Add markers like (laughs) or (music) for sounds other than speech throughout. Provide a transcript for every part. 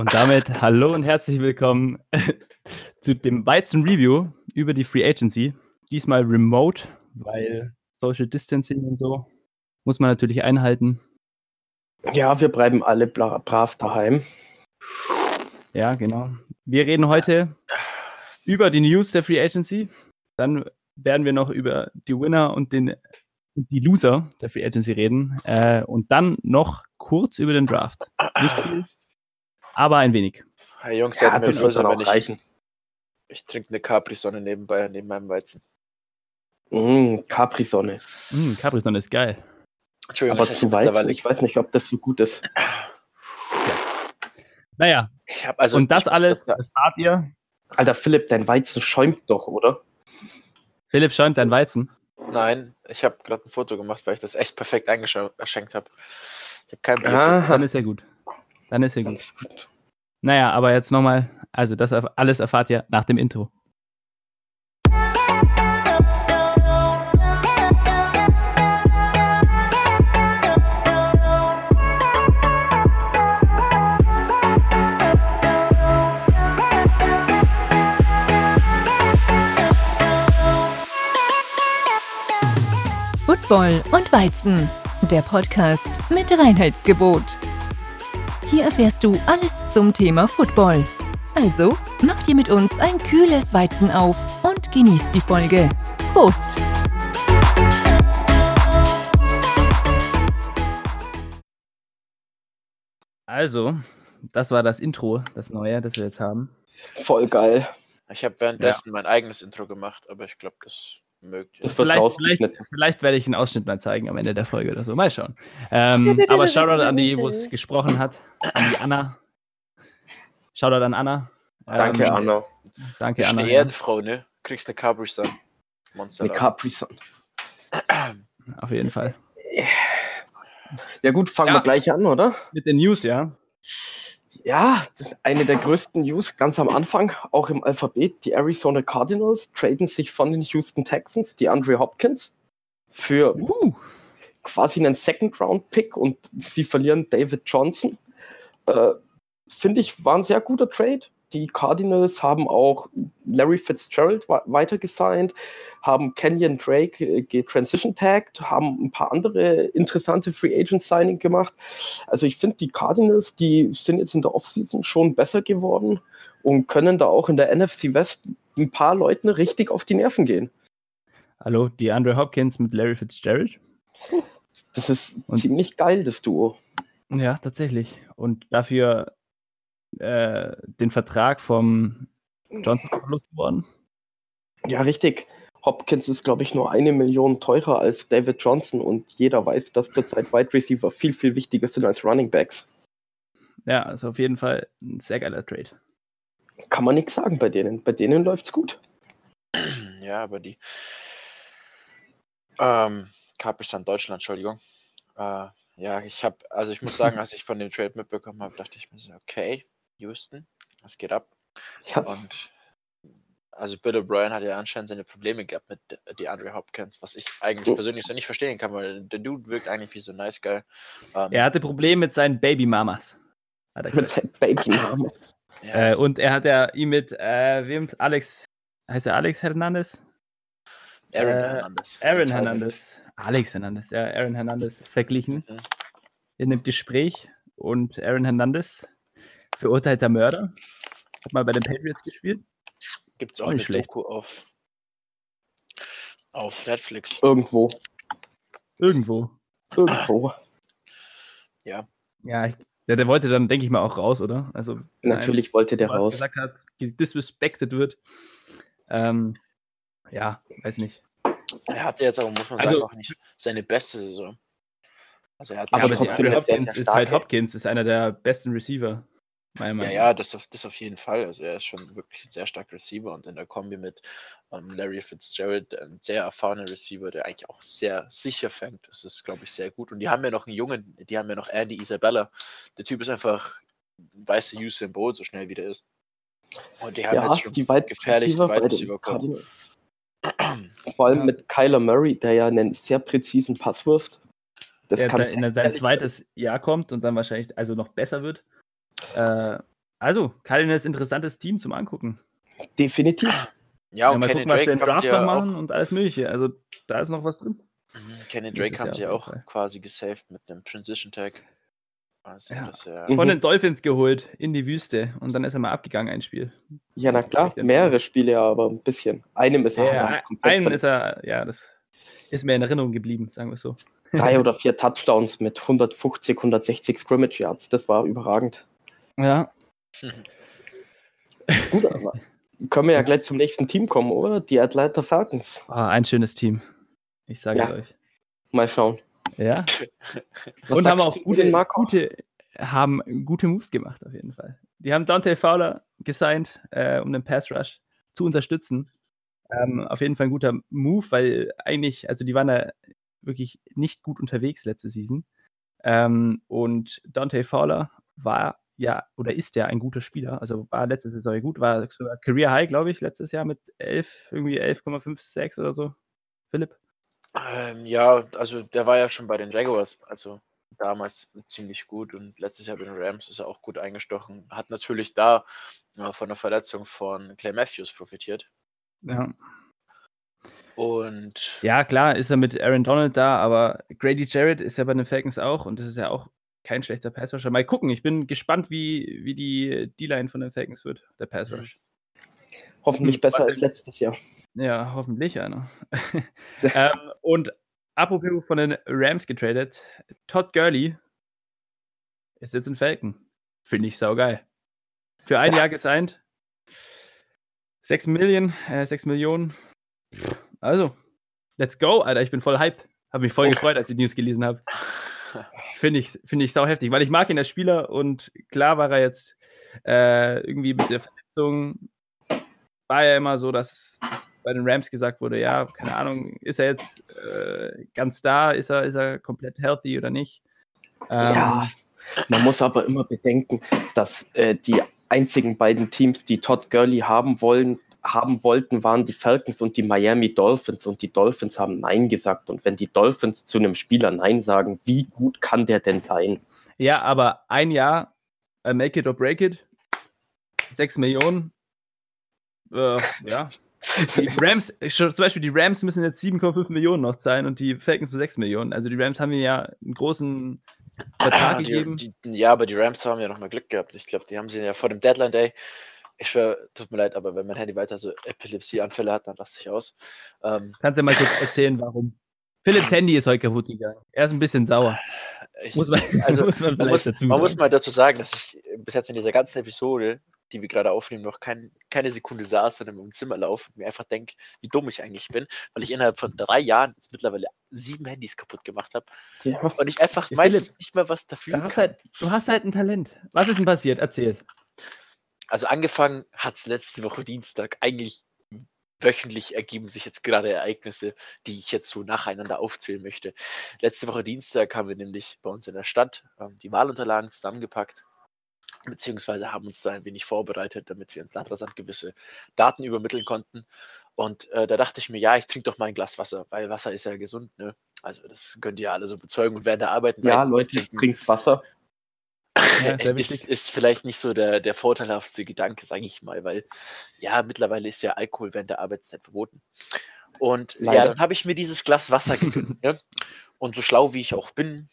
Und damit hallo und herzlich willkommen zu dem Weizen Review über die Free Agency. Diesmal remote, weil Social Distancing und so muss man natürlich einhalten. Ja, wir bleiben alle brav daheim. Ja, genau. Wir reden heute über die News der Free Agency. Dann werden wir noch über die Winner und den, die Loser der Free Agency reden. Äh, und dann noch kurz über den Draft. Nicht viel, aber ein wenig. Hey Jungs, Ja, ja, das wenn auch ich, reichen. ich trinke eine Capri-Sonne nebenbei, neben meinem Weizen. Mm, Capri-Sonne. Mm, Capri-Sonne ist geil. Entschuldigung, Aber zu ja Weizen, ich weiß nicht, ob das so gut ist. Naja, Ich hab also und das alles Das, erfahrt ihr. Alter Philipp, dein Weizen schäumt doch, oder? Philipp schäumt dein Weizen. nein, ich habe gerade ein Foto gemacht, weil ich das echt perfekt eingeschenkt habe. Ich habe kein Bier. Dann ist ja gut. Dann ist ja gut. ist gut. Naja, aber jetzt nochmal, also das alles erfahrt ihr nach dem Intro. Football und Weizen, der Podcast mit Reinheitsgebot. Hier erfährst du alles zum Thema Football. Also mach dir mit uns ein kühles Weizen auf und genieß die Folge. Prost! Also, das war das Intro, das neue, das wir jetzt haben. Voll geil. Ich habe währenddessen mein eigenes Intro gemacht, aber ich glaube, das mögt ihr. Das Vielleicht, vielleicht, vielleicht werde ich einen Ausschnitt mal zeigen am Ende der Folge oder so. Mal schauen. Ähm, (laughs) aber Shoutout an die, wo es gesprochen hat, an die Anna. Shoutout an Anna. Danke, Ähm, Anna. Danke, Bist Anna. eine ja. Ehrenfrau, ne? Kriegst eine. Monster. Eine Capri-Sonne. Auf jeden Fall. Ja gut, fangen Ja. wir gleich an, oder? Mit den News, ja. Ja, eine der größten News ganz am Anfang, auch im Alphabet. Die Arizona Cardinals traden sich von den Houston Texans, die Andre Hopkins, für Uh, quasi einen Second-Round-Pick und sie verlieren David Johnson. Äh, Finde ich, war ein sehr guter Trade. Die Cardinals haben auch Larry Fitzgerald weitergesigned, haben Kenyon Drake äh, getransition tagged, haben ein paar andere interessante Free Agent Signing gemacht. Also ich finde, die Cardinals, die sind jetzt in der Offseason schon besser geworden und können da auch in der NFC West ein paar Leuten richtig auf die Nerven gehen. hallo, die Andre Hopkins mit Larry Fitzgerald. Das ist Und- ziemlich geil, das Duo. Ja, tatsächlich. Und dafür äh, den Vertrag vom Johnson verlost worden. Ja, richtig. Hopkins ist, glaube ich, nur eine Million teurer als David Johnson und jeder weiß, dass zurzeit Wide Receiver viel, viel wichtiger sind als Running Backs. Ja, also auf jeden Fall ein sehr geiler Trade. Kann man nichts sagen bei denen. Bei denen läuft's gut. (clears throat) Ja, aber die. Ähm, Capri-Sonne Deutschland, Entschuldigung. Äh, ja, ich habe, also ich muss sagen, (laughs) als ich von dem Trade mitbekommen habe, dachte ich mir so, okay, Houston, was geht ab? Ja, Und also Bill O'Brien hat ja anscheinend seine Probleme gehabt mit die Andre Hopkins, was ich eigentlich Oh. persönlich so nicht verstehen kann, weil der Dude wirkt eigentlich wie so ein nice guy. Ähm, Er hatte Probleme mit seinen Babymamas. Hat er mit gesagt. seinem Babynamen. (laughs) ja, Äh, und er hat ja ihn mit, äh, wem? Alex, heißt er Alex Hernandez? Aaron äh, Hernandez. Aaron Hernandez. Alex Hernandez, ja, Aaron Hernandez verglichen Mhm. in dem Gespräch. Und Aaron Hernandez, verurteilter Mörder, hat mal bei den Patriots gespielt. Gibt es Auch nicht schlecht. Doku auf, auf Netflix. Irgendwo. Irgendwo. Irgendwo. Ja, Ja, ich, der, der wollte dann, denke ich mal, auch raus, oder? Also, Natürlich wollte der was raus. gesagt hat, disrespected wird. Ähm, ja, weiß nicht. er hatte jetzt aber, muss man Also- sagen, auch nicht seine beste Saison. Also er hat Aber Ja, aber der- Hopkins der ist halt. Hopkins, ist einer der besten Receiver. Ja, ja, das auf, das auf jeden Fall. Also er ist schon wirklich ein sehr starker Receiver und in der Kombi mit ähm, Larry Fitzgerald, ein sehr erfahrener Receiver, der eigentlich auch sehr sicher fängt. Das ist, glaube ich, sehr gut. Und die haben ja noch einen Jungen, die haben ja noch Andy Isabella. Der Typ ist einfach, weiß der Usain Bolt so schnell wie der ist. Und die haben Ja, jetzt schon die Wide gefährliche Receiver Wide bei den Receiver kommen. Cardinals. Vor allem Ja. mit Kyler Murray, der ja einen sehr präzisen Pass wirft. Das der jetzt kann in sein ehrlich- zweites Jahr kommt und dann wahrscheinlich also noch besser wird. Äh, Also, Cardinals interessantes Team zum Angucken. Definitiv. Ja, Ja, und mal Kenny gucken, was sie Drake im Draft ja machen auch, und alles Mögliche. Also, da ist noch was drin. Mhm, Kenny Drake haben sie ja auch Fall. quasi gesaved mit einem Transition Tag. Also, Ja. ja, Mhm. Von den Dolphins geholt in die Wüste und dann ist er mal abgegangen, ein Spiel. Ja, na klar, mehrere Spiele, aber ein bisschen. Einem ist er Ja, ver- ist er, ja, das ist mir in Erinnerung geblieben, sagen wir es so. drei (laughs) oder vier Touchdowns mit 150, 160 Scrimmage Yards. Das war überragend. Ja, (laughs) Gut, aber können wir ja gleich zum nächsten Team kommen, oder? Die Atlanta Falcons. ah, ein schönes Team. Ich sage es Ja. euch. Mal schauen. Ja. (laughs) Was und haben auch gute, gute, haben gute Moves gemacht, auf jeden Fall. Die haben Dante Fowler gesigned, äh, um den Pass Rush zu unterstützen. Ähm, auf jeden Fall ein guter Move, weil eigentlich, also die waren da wirklich nicht gut unterwegs letzte Season. Ähm, und Dante Fowler war ja oder ist ja ein guter Spieler. Also war letzte Saison gut, war sogar Career High, glaube ich, letztes Jahr mit 11, irgendwie 11,56 oder so. Philipp? Ähm, ja, also der war ja schon bei den Jaguars, also damals ziemlich gut und letztes Jahr bei den Rams ist er auch gut eingestochen. Hat natürlich da äh, von der Verletzung von Clay Matthews profitiert. Ja. Und Ja, klar, ist er mit Aaron Donald da, aber Grady Jarrett ist ja bei den Falcons auch und das ist ja auch kein schlechter Passrusher. Mal gucken, ich bin gespannt, wie, wie die D-Line von den Falcons wird, der Pass Rush. Hoffentlich Hm, besser als letztes Jahr. Ja, hoffentlich einer. (laughs) ähm, und apropos von den Rams getradet, Todd Gurley ist jetzt ein Falcon. Finde ich saugeil. Für ein Ja. Jahr gesigned. 6 Millionen, äh, 6 Millionen. Also, let's go, Alter. Ich bin voll hyped. Habe mich voll Oh. gefreut, als ich die News gelesen habe. (laughs) Finde ich, find ich sau heftig, weil ich mag ihn als Spieler und klar war er jetzt äh, irgendwie mit der Verletzung, war ja immer so, dass, dass bei den Rams gesagt wurde, ja, keine Ahnung, ist er jetzt äh, ganz da, ist er, ist er komplett healthy oder nicht? Ähm, Ja, man muss aber immer bedenken, dass äh, die einzigen beiden Teams, die Todd Gurley haben wollen, haben wollten, waren die Falcons und die Miami Dolphins und die Dolphins haben Nein gesagt. Und wenn die Dolphins zu einem Spieler Nein sagen, wie gut kann der denn sein? Ja, aber ein Jahr, äh, make it or break it, 6 Millionen, äh, ja. Die (laughs) Rams, zum Beispiel die Rams müssen jetzt 7,5 Millionen noch zahlen und die Falcons nur 6 Millionen. Also die Rams haben mir ja einen großen Vertrag die, gegeben. die, ja, aber die Rams haben ja noch mal Glück gehabt. Ich glaube, die haben sie ja vor dem Deadline Day. Ich schwör, tut mir leid, aber wenn mein Handy weiter so Epilepsieanfälle hat, dann raste ich aus. Ähm, Kannst du mal kurz erzählen, warum? Philips Handy ist heute kaputt gegangen. Er ist ein bisschen sauer. ich, Muss man, (laughs) also, (laughs) muss man man, muss, dazu man muss mal dazu sagen, dass ich bis jetzt in dieser ganzen Episode, die wir gerade aufnehmen, noch kein, keine Sekunde saß, sondern im Zimmer laufe und mir einfach denke, wie dumm ich eigentlich bin, weil ich innerhalb von drei Jahren jetzt mittlerweile sieben Handys kaputt gemacht habe Ja, und ich einfach Ja, meistens nicht mehr was dafür Du hast, halt, du hast halt ein Talent. Was ist denn passiert? Erzähl. Also angefangen hat es letzte Woche Dienstag. Eigentlich wöchentlich ergeben sich jetzt gerade Ereignisse, die ich jetzt so nacheinander aufzählen möchte. Letzte Woche Dienstag haben wir nämlich bei uns in der Stadt ähm, die Wahlunterlagen zusammengepackt, beziehungsweise haben uns da ein wenig vorbereitet, damit wir ins Landratsamt gewisse Daten übermitteln konnten. Und äh, da dachte ich mir, ja, ich trinke doch mal ein Glas Wasser, weil Wasser ist ja gesund, ne? Also das könnt ihr alle so bezeugen und während der Arbeiten ja Leute, trinkt Wasser. Ja, (laughs) sehr ist, wichtig. ist vielleicht nicht so der, der vorteilhafteste Gedanke, sage ich mal, weil ja, mittlerweile ist ja Alkohol während der Arbeitszeit verboten. Und ja, Leider. dann habe ich mir dieses Glas Wasser gegönnt. (laughs) ne? Und so schlau wie ich auch bin,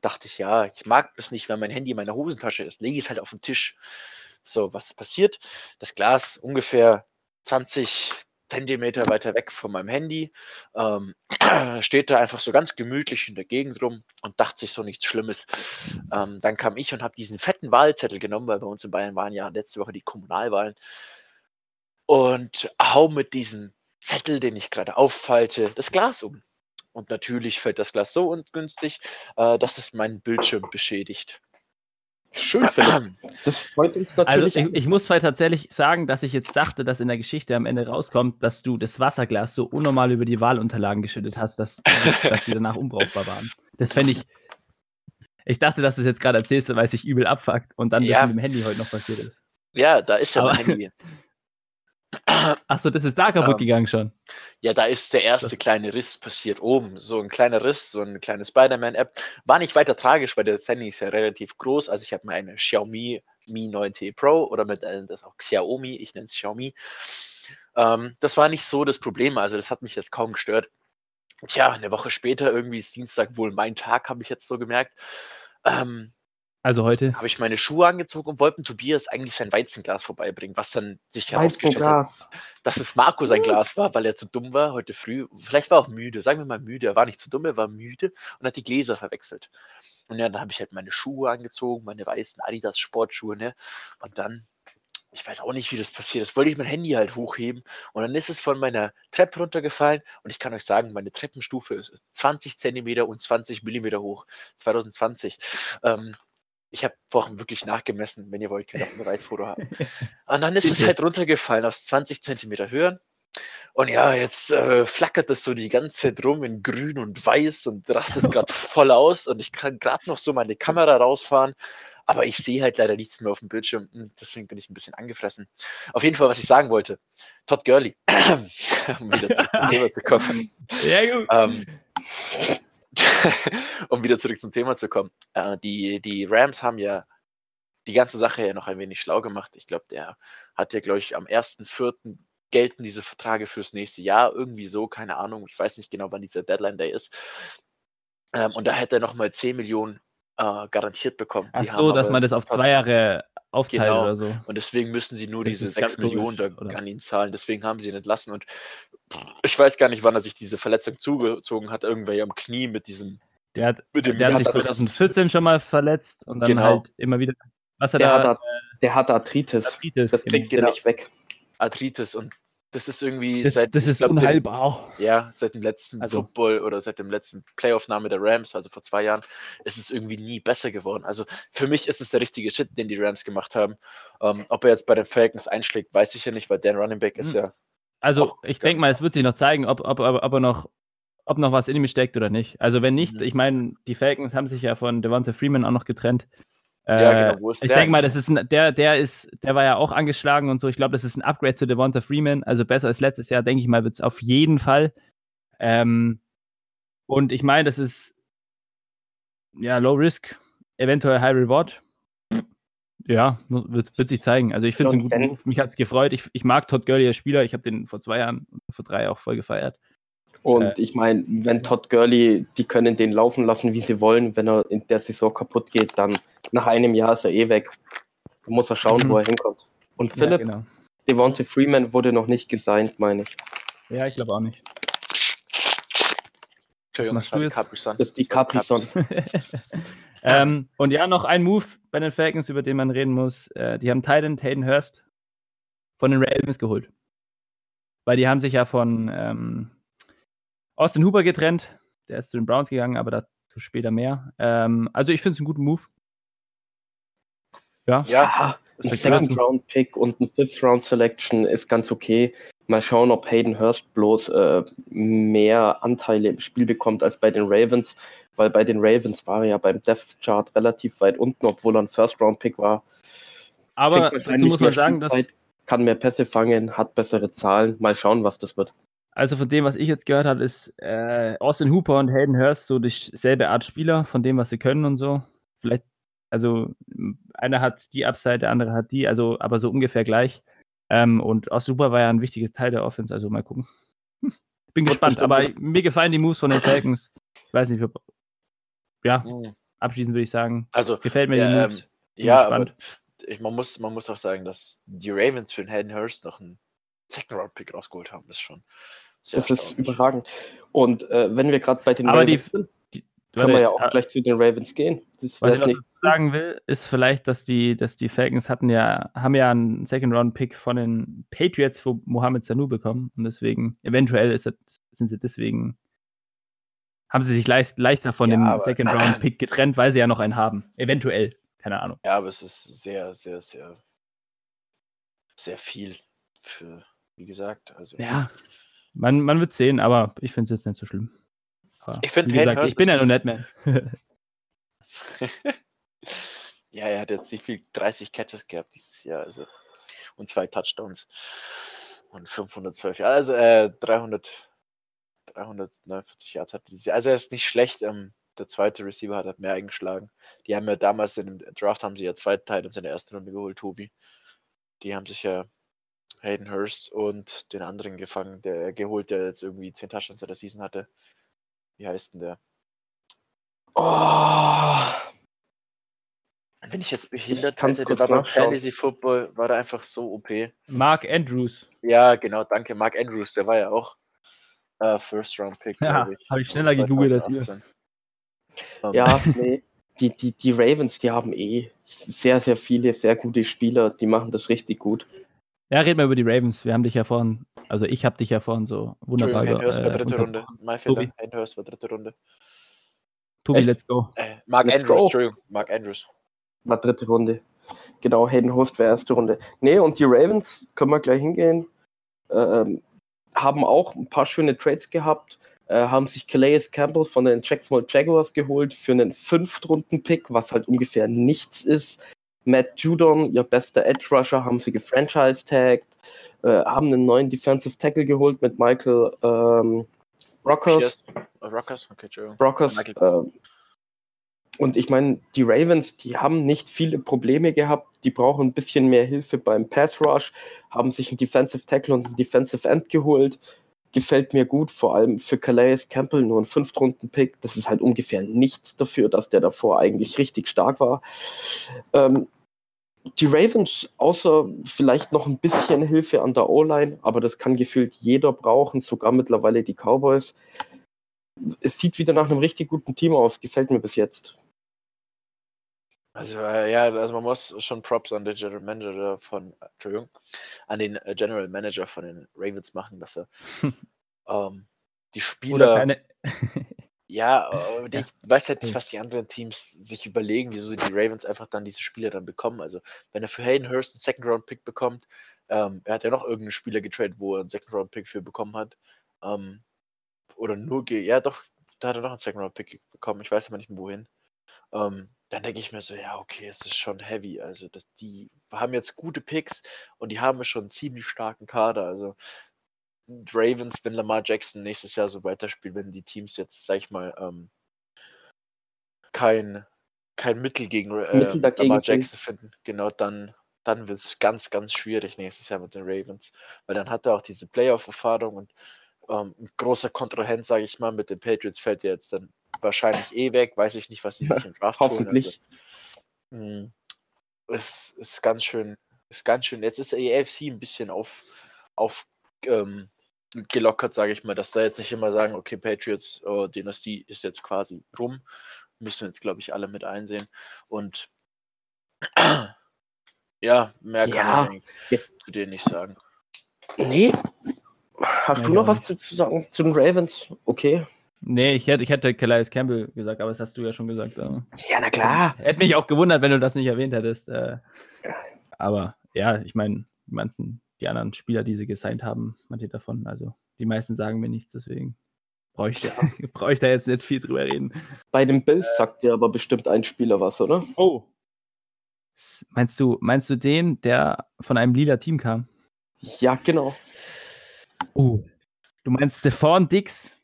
dachte ich, ja, ich mag das nicht, wenn mein Handy in meiner Hosentasche ist, lege ich es halt auf den Tisch. So, was passiert? Das Glas ungefähr 20 Zentimeter weiter weg von meinem Handy, ähm, (clears throat) steht da einfach so ganz gemütlich in der Gegend rum und dachte sich so nichts Schlimmes. Ähm, dann kam ich und habe diesen fetten Wahlzettel genommen, weil bei uns in Bayern waren ja letzte Woche die Kommunalwahlen und hau mit diesem Zettel, den ich gerade auffalte, das Glas um. Und natürlich fällt das Glas so ungünstig, äh, dass es meinen Bildschirm beschädigt. Schön, Philipp. (clears throat) Das freut uns Also natürlich. ich, ich muss zwar tatsächlich sagen, dass ich jetzt dachte, dass in der Geschichte am Ende rauskommt, dass du das Wasserglas so unnormal über die Wahlunterlagen geschüttet hast, dass, (laughs) dass sie danach unbrauchbar waren. Das fände ich. Ich dachte, dass du es jetzt gerade erzählst, weil es sich übel abfuckt und dann Ja. das mit dem Handy heute noch passiert ist. Ja, da ist ja mein Aber- Handy. (laughs) Achso, das ist da kaputt Ähm, gegangen schon. Ja, da ist der erste Das- kleine Riss passiert oben. So ein kleiner Riss, so eine kleine Spider-Man-App. War nicht weiter tragisch, weil das Handy ist ja relativ groß. Also ich habe mir eine Xiaomi Mi 9T Pro oder mit äh, das auch Xiaomi, ich nenne es Xiaomi. Ähm, das war nicht so das Problem, also das hat mich jetzt kaum gestört. Tja, eine Woche später, irgendwie ist Dienstag wohl mein Tag, habe ich jetzt so gemerkt. Ähm, Also heute. habe ich meine Schuhe angezogen und wollte Tobias eigentlich sein Weizenglas vorbeibringen, was dann sich herausgestellt hat, dass es Marco sein Glas war, weil er zu dumm war heute früh. Vielleicht war er auch müde, sagen wir mal müde. Er war nicht zu dumm, er war müde und hat die Gläser verwechselt. Und ja, dann habe ich halt meine Schuhe angezogen, meine weißen Adidas Sportschuhe, ne? Und dann, ich weiß auch nicht, wie das passiert ist, wollte ich mein Handy halt hochheben und dann ist es von meiner Treppe runtergefallen und ich kann euch sagen, meine Treppenstufe ist 20 Zentimeter und 20 Millimeter hoch, 2020. Ähm, ich habe vorhin wirklich nachgemessen, wenn ihr wollt, könnt ihr auch ein Beweisfoto haben. (laughs) Und dann ist es halt runtergefallen aus 20 Zentimeter Höhe. Und ja, jetzt äh, flackert das so die ganze Zeit rum in grün und weiß und rastet (laughs) gerade voll aus. Und ich kann gerade noch so meine Kamera rausfahren. Aber ich sehe halt leider nichts mehr auf dem Bildschirm. Hm, Deswegen bin ich ein bisschen angefressen. Auf jeden Fall, was ich sagen wollte. Todd Gurley, (coughs) um wieder zum Thema zu kommen. Ja, gut. Ähm, um wieder zurück zum Thema zu kommen. Äh, die, die Rams haben ja die ganze Sache ja noch ein wenig schlau gemacht. Ich glaube, der hat ja, glaube ich, am 1.4. gelten diese Verträge fürs nächste Jahr. Irgendwie so, keine Ahnung. Ich weiß nicht genau, wann dieser Deadline Day ist. Ähm, und da hätte er nochmal 10 Millionen äh, garantiert bekommen. Ach Die so, dass man das auf zwei Jahre aufteilt Genau. oder so. und deswegen müssen sie nur Das diese ist ganz 6 Millionen da komisch, an ihn zahlen. Deswegen haben sie ihn entlassen. Und ich weiß gar nicht, wann er sich diese Verletzung zugezogen hat. Irgendwer am Knie mit diesem. Der hat, Mit dem der hat sich Ganzen- 2014 schon mal verletzt und dann Genau. halt immer wieder. Was er Der, da hat, der hat Arthritis. Arthritis. Das genau. kriegt ihr nicht weg. Arthritis und das ist irgendwie Das, seit das ist glaub, dem- unheilbar. Ja, seit dem letzten Also- Football oder seit dem letzten Playoff-Name der Rams, also vor zwei Jahren, ist es irgendwie nie besser geworden. Also für mich ist es der richtige Shit, den die Rams gemacht haben. Ähm, ob er jetzt bei den Falcons einschlägt, weiß ich ja nicht, weil Dan Running Back ist Hm. ja. Also Auch ich denke mal, es wird sich noch zeigen, ob, ob, ob, ob er noch ob noch was in ihm steckt oder nicht. Also wenn nicht, Mhm. ich meine, die Falcons haben sich ja von Devonta Freeman auch noch getrennt. Ja, Äh, genau, wo ist ich denke mal, das ist ein, der, der ist, der war ja auch angeschlagen und so. Ich glaube, das ist ein Upgrade zu Devonta Freeman. Also besser als letztes Jahr, denke ich mal, wird es auf jeden Fall. Ähm, und ich meine, das ist ja Low Risk, eventuell High Reward. Ja, wird, wird sich zeigen. Also ich finde es einen guten Move. Mich hat es gefreut. Ich, ich mag Todd Gurley als Spieler. Ich habe den vor zwei Jahren vor drei auch voll gefeiert. Und Äh, ich meine, wenn Todd Gurley, die können den laufen lassen, wie sie wollen. Wenn er in der Saison kaputt geht, dann nach einem Jahr ist er eh weg. Dann muss er schauen, Mhm. wo er hinkommt. Und Ja, Philipp, genau. Devontae Freeman wurde noch nicht gesigned, meine ich. Ja, ich glaube auch nicht. Machst war du jetzt? Das ist die Capri-Sun. (laughs) ähm, und ja, noch ein Move bei den Falcons, über den man reden muss. Äh, die haben Titan Hayden Hurst von den Ravens geholt. Weil die haben sich ja von ähm, Austin Hooper getrennt. Der ist zu den Browns gegangen, aber dazu später mehr. Ähm, also ich finde es einen guten Move. Ja, Ja, ein? Second-Round-Pick und ein Fifth-Round-Selection ist ganz okay. Mal schauen, ob Hayden Hurst bloß äh, mehr Anteile im Spiel bekommt als bei den Ravens, weil bei den Ravens war er ja beim Depth-Chart relativ weit unten, obwohl er ein First-Round-Pick war. aber dazu muss man sagen, dass, Spielzeit, kann mehr Pässe fangen, hat bessere Zahlen. Mal schauen, was das wird. Also von dem, was ich jetzt gehört habe, ist äh, Austin Hooper und Hayden Hurst so dieselbe Art Spieler, von dem, was sie können und so. Vielleicht, also einer hat die Upside, der andere hat die, also aber so ungefähr gleich. Ähm, und Austin Hooper war ja ein wichtiges Teil der Offense, also mal gucken. Hm, Ich bin gespannt, aber mir gefallen die Moves von den Falcons. Ich weiß nicht, ob, ja, abschließend würde ich sagen, also gefällt mir die Ja, Moves. Bin Ja, aber gespannt. ich, man, muss, man muss auch sagen, dass die Ravens für den Hayden Hurst noch einen Second-Round-Pick rausgeholt haben. Ist schon sehr Das ist überragend. Und äh, wenn wir gerade bei den Aber die- Ravens sind, Du können wir ja auch gleich zu den Ravens gehen. Das Was ich noch sagen will, ist vielleicht, dass die, dass die Falcons hatten ja, haben ja einen Second-Round-Pick von den Patriots für Mohamed Sanu bekommen und deswegen, eventuell ist das, sind sie deswegen, haben sie sich leicht, leichter von Ja, dem Second-Round-Pick getrennt, weil sie ja noch einen haben. Eventuell, keine Ahnung. Ja, aber es ist sehr, sehr, sehr, sehr viel für, wie gesagt, also. Ja, man, man wird sehen, aber ich finde es jetzt nicht so schlimm. Aber Ich find wie Hayden gesagt, Hurst ich bin ja nur mehr. (laughs) ja, er hat jetzt nicht viel 30 Catches gehabt dieses Jahr, also und zwei Touchdowns und 512 Yards, also äh, 300, 349 Yards hat dieses Jahr. Also er ist nicht schlecht. Ähm, der zweite Receiver hat, hat mehr eingeschlagen. Die haben ja damals in dem Draft haben sie ja zwei Titans in der ersten Runde geholt, Tobi. Die haben sich ja Hayden Hurst und den anderen gefangen, der geholt, der jetzt irgendwie 10 Touchdowns in der Season hatte. Wie heißt denn der? Oh, Bin ich jetzt behindert? Ich Also, der war beim nachschauen. Fantasy Football, war der einfach so OP. Mark Andrews. Ja, genau, danke. Mark Andrews, der war ja auch äh, First Round Pick, Ja, glaube ich. hab ich schneller gegoogelt als ihr. 2018. Ähm, ja, nee. Die, die, die Ravens, die haben eh sehr, sehr viele, sehr gute Spieler, die machen das richtig gut. Ja, reden wir über die Ravens. Wir haben dich ja vorhin, also ich habe dich ja vorhin so wunderbar. Entschuldigung, Hayden war äh, dritte Runde. Mein Fehler. Hayden war dritte Runde. Tobi, Echt? let's go. Äh, Mark Let's Andrews, go. Entschuldigung. Mark Andrews. War dritte Runde. Genau, Hayden Hurst war erste Runde. Nee, und die Ravens, können wir gleich hingehen, ähm, haben auch ein paar schöne Trades gehabt, äh, haben sich Calais Campbell von den Jacksonville Jaguars geholt für einen Fünftrunden-Pick, was halt ungefähr nichts ist. Matt Judon, ihr bester Edge Rusher, haben sie gefranchise-tagged, äh, haben einen neuen Defensive Tackle geholt mit Michael ähm, Rockers. Äh, Rockers? Okay, Entschuldigung. Brockers. Michael- ähm, und ich meine, die Ravens, die haben nicht viele Probleme gehabt. Die brauchen ein bisschen mehr Hilfe beim Pass Rush, haben sich einen Defensive Tackle und einen Defensive End geholt. Gefällt mir gut, vor allem für Calais Campbell nur ein Fünftrunden-Pick. Das ist halt ungefähr nichts dafür, dass der davor eigentlich richtig stark war. Ähm, die Ravens, außer vielleicht noch ein bisschen Hilfe an der O-Line, aber das kann gefühlt jeder brauchen, sogar mittlerweile die Cowboys es sieht wieder nach einem richtig guten Team aus. Gefällt mir bis jetzt. Also äh, ja, also man muss schon Props an den General Manager von, äh, Entschuldigung, an den äh, General Manager von den Ravens machen, dass er (laughs) ähm, die Spieler, (laughs) ja, äh, (laughs) Ja. ich weiß halt nicht, was die anderen Teams sich überlegen, wieso die Ravens einfach dann diese Spieler dann bekommen. Also wenn er für Hayden Hurst einen Second Round Pick bekommt, ähm, er hat ja noch irgendeinen Spieler getradet, wo er einen Second Round Pick für bekommen hat. Ähm, oder nur, ja doch, da hat er noch einen Second Round Pick bekommen, ich weiß aber nicht mehr wohin. Ähm, dann denke ich mir so, ja, okay, es ist schon heavy. Also, dass die haben jetzt gute Picks und die haben schon einen ziemlich starken Kader. Also, Ravens, wenn Lamar Jackson nächstes Jahr so weiterspielt, wenn die Teams jetzt, sag ich mal, ähm, kein, kein Mittel gegen äh, Mittel dagegen Lamar. Jackson finden, genau dann, dann wird es ganz, ganz schwierig nächstes Jahr mit den Ravens. Weil dann hat er auch diese Playoff-Erfahrung und ähm, ein großer Kontrahent, sage ich mal, mit den Patriots fällt ja jetzt dann wahrscheinlich eh weg. Weiß ich nicht, was sie sich im Draft holen. Hoffentlich. Also, mh, es ist ganz schön, ist ganz schön. Jetzt ist die AFC ein bisschen auf, auf ähm, gelockert, sage ich mal, dass da jetzt nicht immer sagen, okay, Patriots äh, Dynastie ist jetzt quasi rum. Müssen jetzt, glaube ich, alle mit einsehen. Und (clears throat) ja, mehr kann Ja, ich zu dir nicht sagen. Nee. Hast Ja, du noch ja. was zu, zu sagen zu den Ravens? Okay. Nee, ich hätte, ich hätte Calais Campbell gesagt, aber das hast du ja schon gesagt. äh. Ja, na klar. Hätte mich auch gewundert, wenn du das nicht erwähnt hättest. Äh, aber ja, ich meine, manchen, die anderen Spieler, die sie gesigned haben, manche davon, also die meisten sagen mir nichts, deswegen brauche ich, da- (laughs) brauche ich da jetzt nicht viel drüber reden. Bei den Bills sagt dir aber bestimmt ein Spieler was, oder? Oh. Meinst du, meinst du den, der von einem lila Team kam? Ja, genau. Oh. Du meinst Stephon Dix?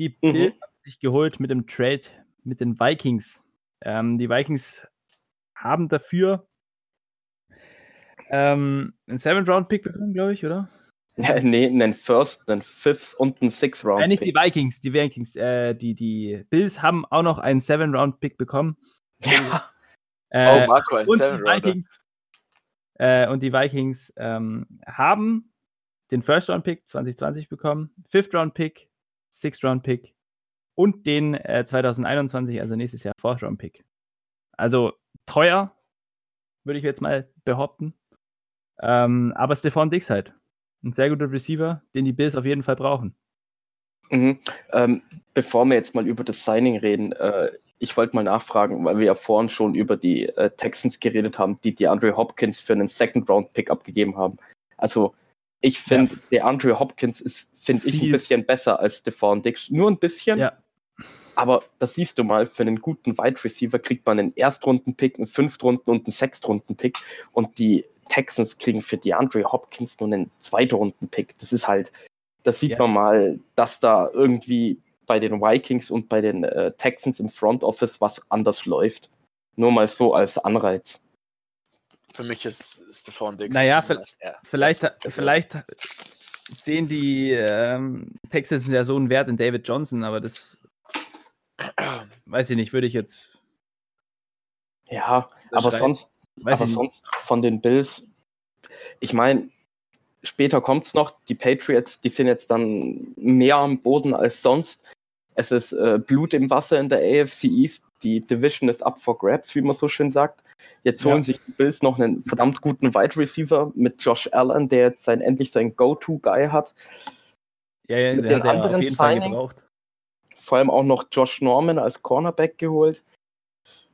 Die Mhm. Bills hat sich geholt mit dem Trade mit den Vikings. Ähm, die Vikings haben dafür ähm, einen Seventh-Round-Pick bekommen, glaube ich, oder? (laughs) Ja, nee, einen First, einen Fifth und einen Sixth Round. Äh, nicht die Pick. Vikings, die Vikings. Äh, die, die Bills haben auch noch einen Seven-Round-Pick bekommen. Ja, (laughs) Äh, oh, Marco, ein und, die Seven. Vikings, äh, und die Vikings ähm, haben den First-Round-Pick 2020 bekommen, Fifth-Round-Pick, Sixth-Round-Pick und den äh, 2021, also nächstes Jahr, Fourth-Round-Pick. Also teuer, würde ich jetzt mal behaupten. Ähm, aber Stephon Dix halt. Ein sehr guter Receiver, den die Bills auf jeden Fall brauchen. Mhm. Ähm, bevor wir jetzt mal über das Signing reden, äh, ich wollte mal nachfragen, weil wir ja vorhin schon über die äh, Texans geredet haben, die DeAndre Hopkins für einen Second-Round-Pick abgegeben haben. Also ich finde, DeAndre Hopkins ist, finde ich, ein bisschen besser als Stephon Dix. Nur ein bisschen. Ja. Aber das siehst du mal, für einen guten Wide Receiver kriegt man einen Erstrunden-Pick, einen Fünftrunden- und einen Sechstrunden-Pick. Und die Texans kriegen für DeAndre Hopkins nur einen Zweitrunden-Pick. Das ist halt, da sieht Ja. man mal, dass da irgendwie bei den Vikings und bei den äh, Texans im Front Office was anders läuft. Nur mal so als Anreiz. Für mich ist Stefan Diggs. Naja, Vielleicht, als- vielleicht sehen die ähm, Texans ja so einen Wert in David Johnson, aber das (clears throat) weiß ich nicht, würde ich jetzt. Ja, aber sonst, Weiß aber ich nicht. sonst von den Bills, ich meine, später kommt es noch, die Patriots, die sind jetzt dann mehr am Boden als sonst. Es ist äh, Blut im Wasser in der AFC East. Die Division ist up for grabs, wie man so schön sagt. Jetzt Ja. holen sich die Bills noch einen verdammt guten Wide Receiver mit Josh Allen, der jetzt sein, endlich seinen Go-To-Guy hat. Ja, ja, mit der den hat er auf anderen jeden Fall Signing- gebraucht. Vor allem auch noch Josh Norman als Cornerback geholt.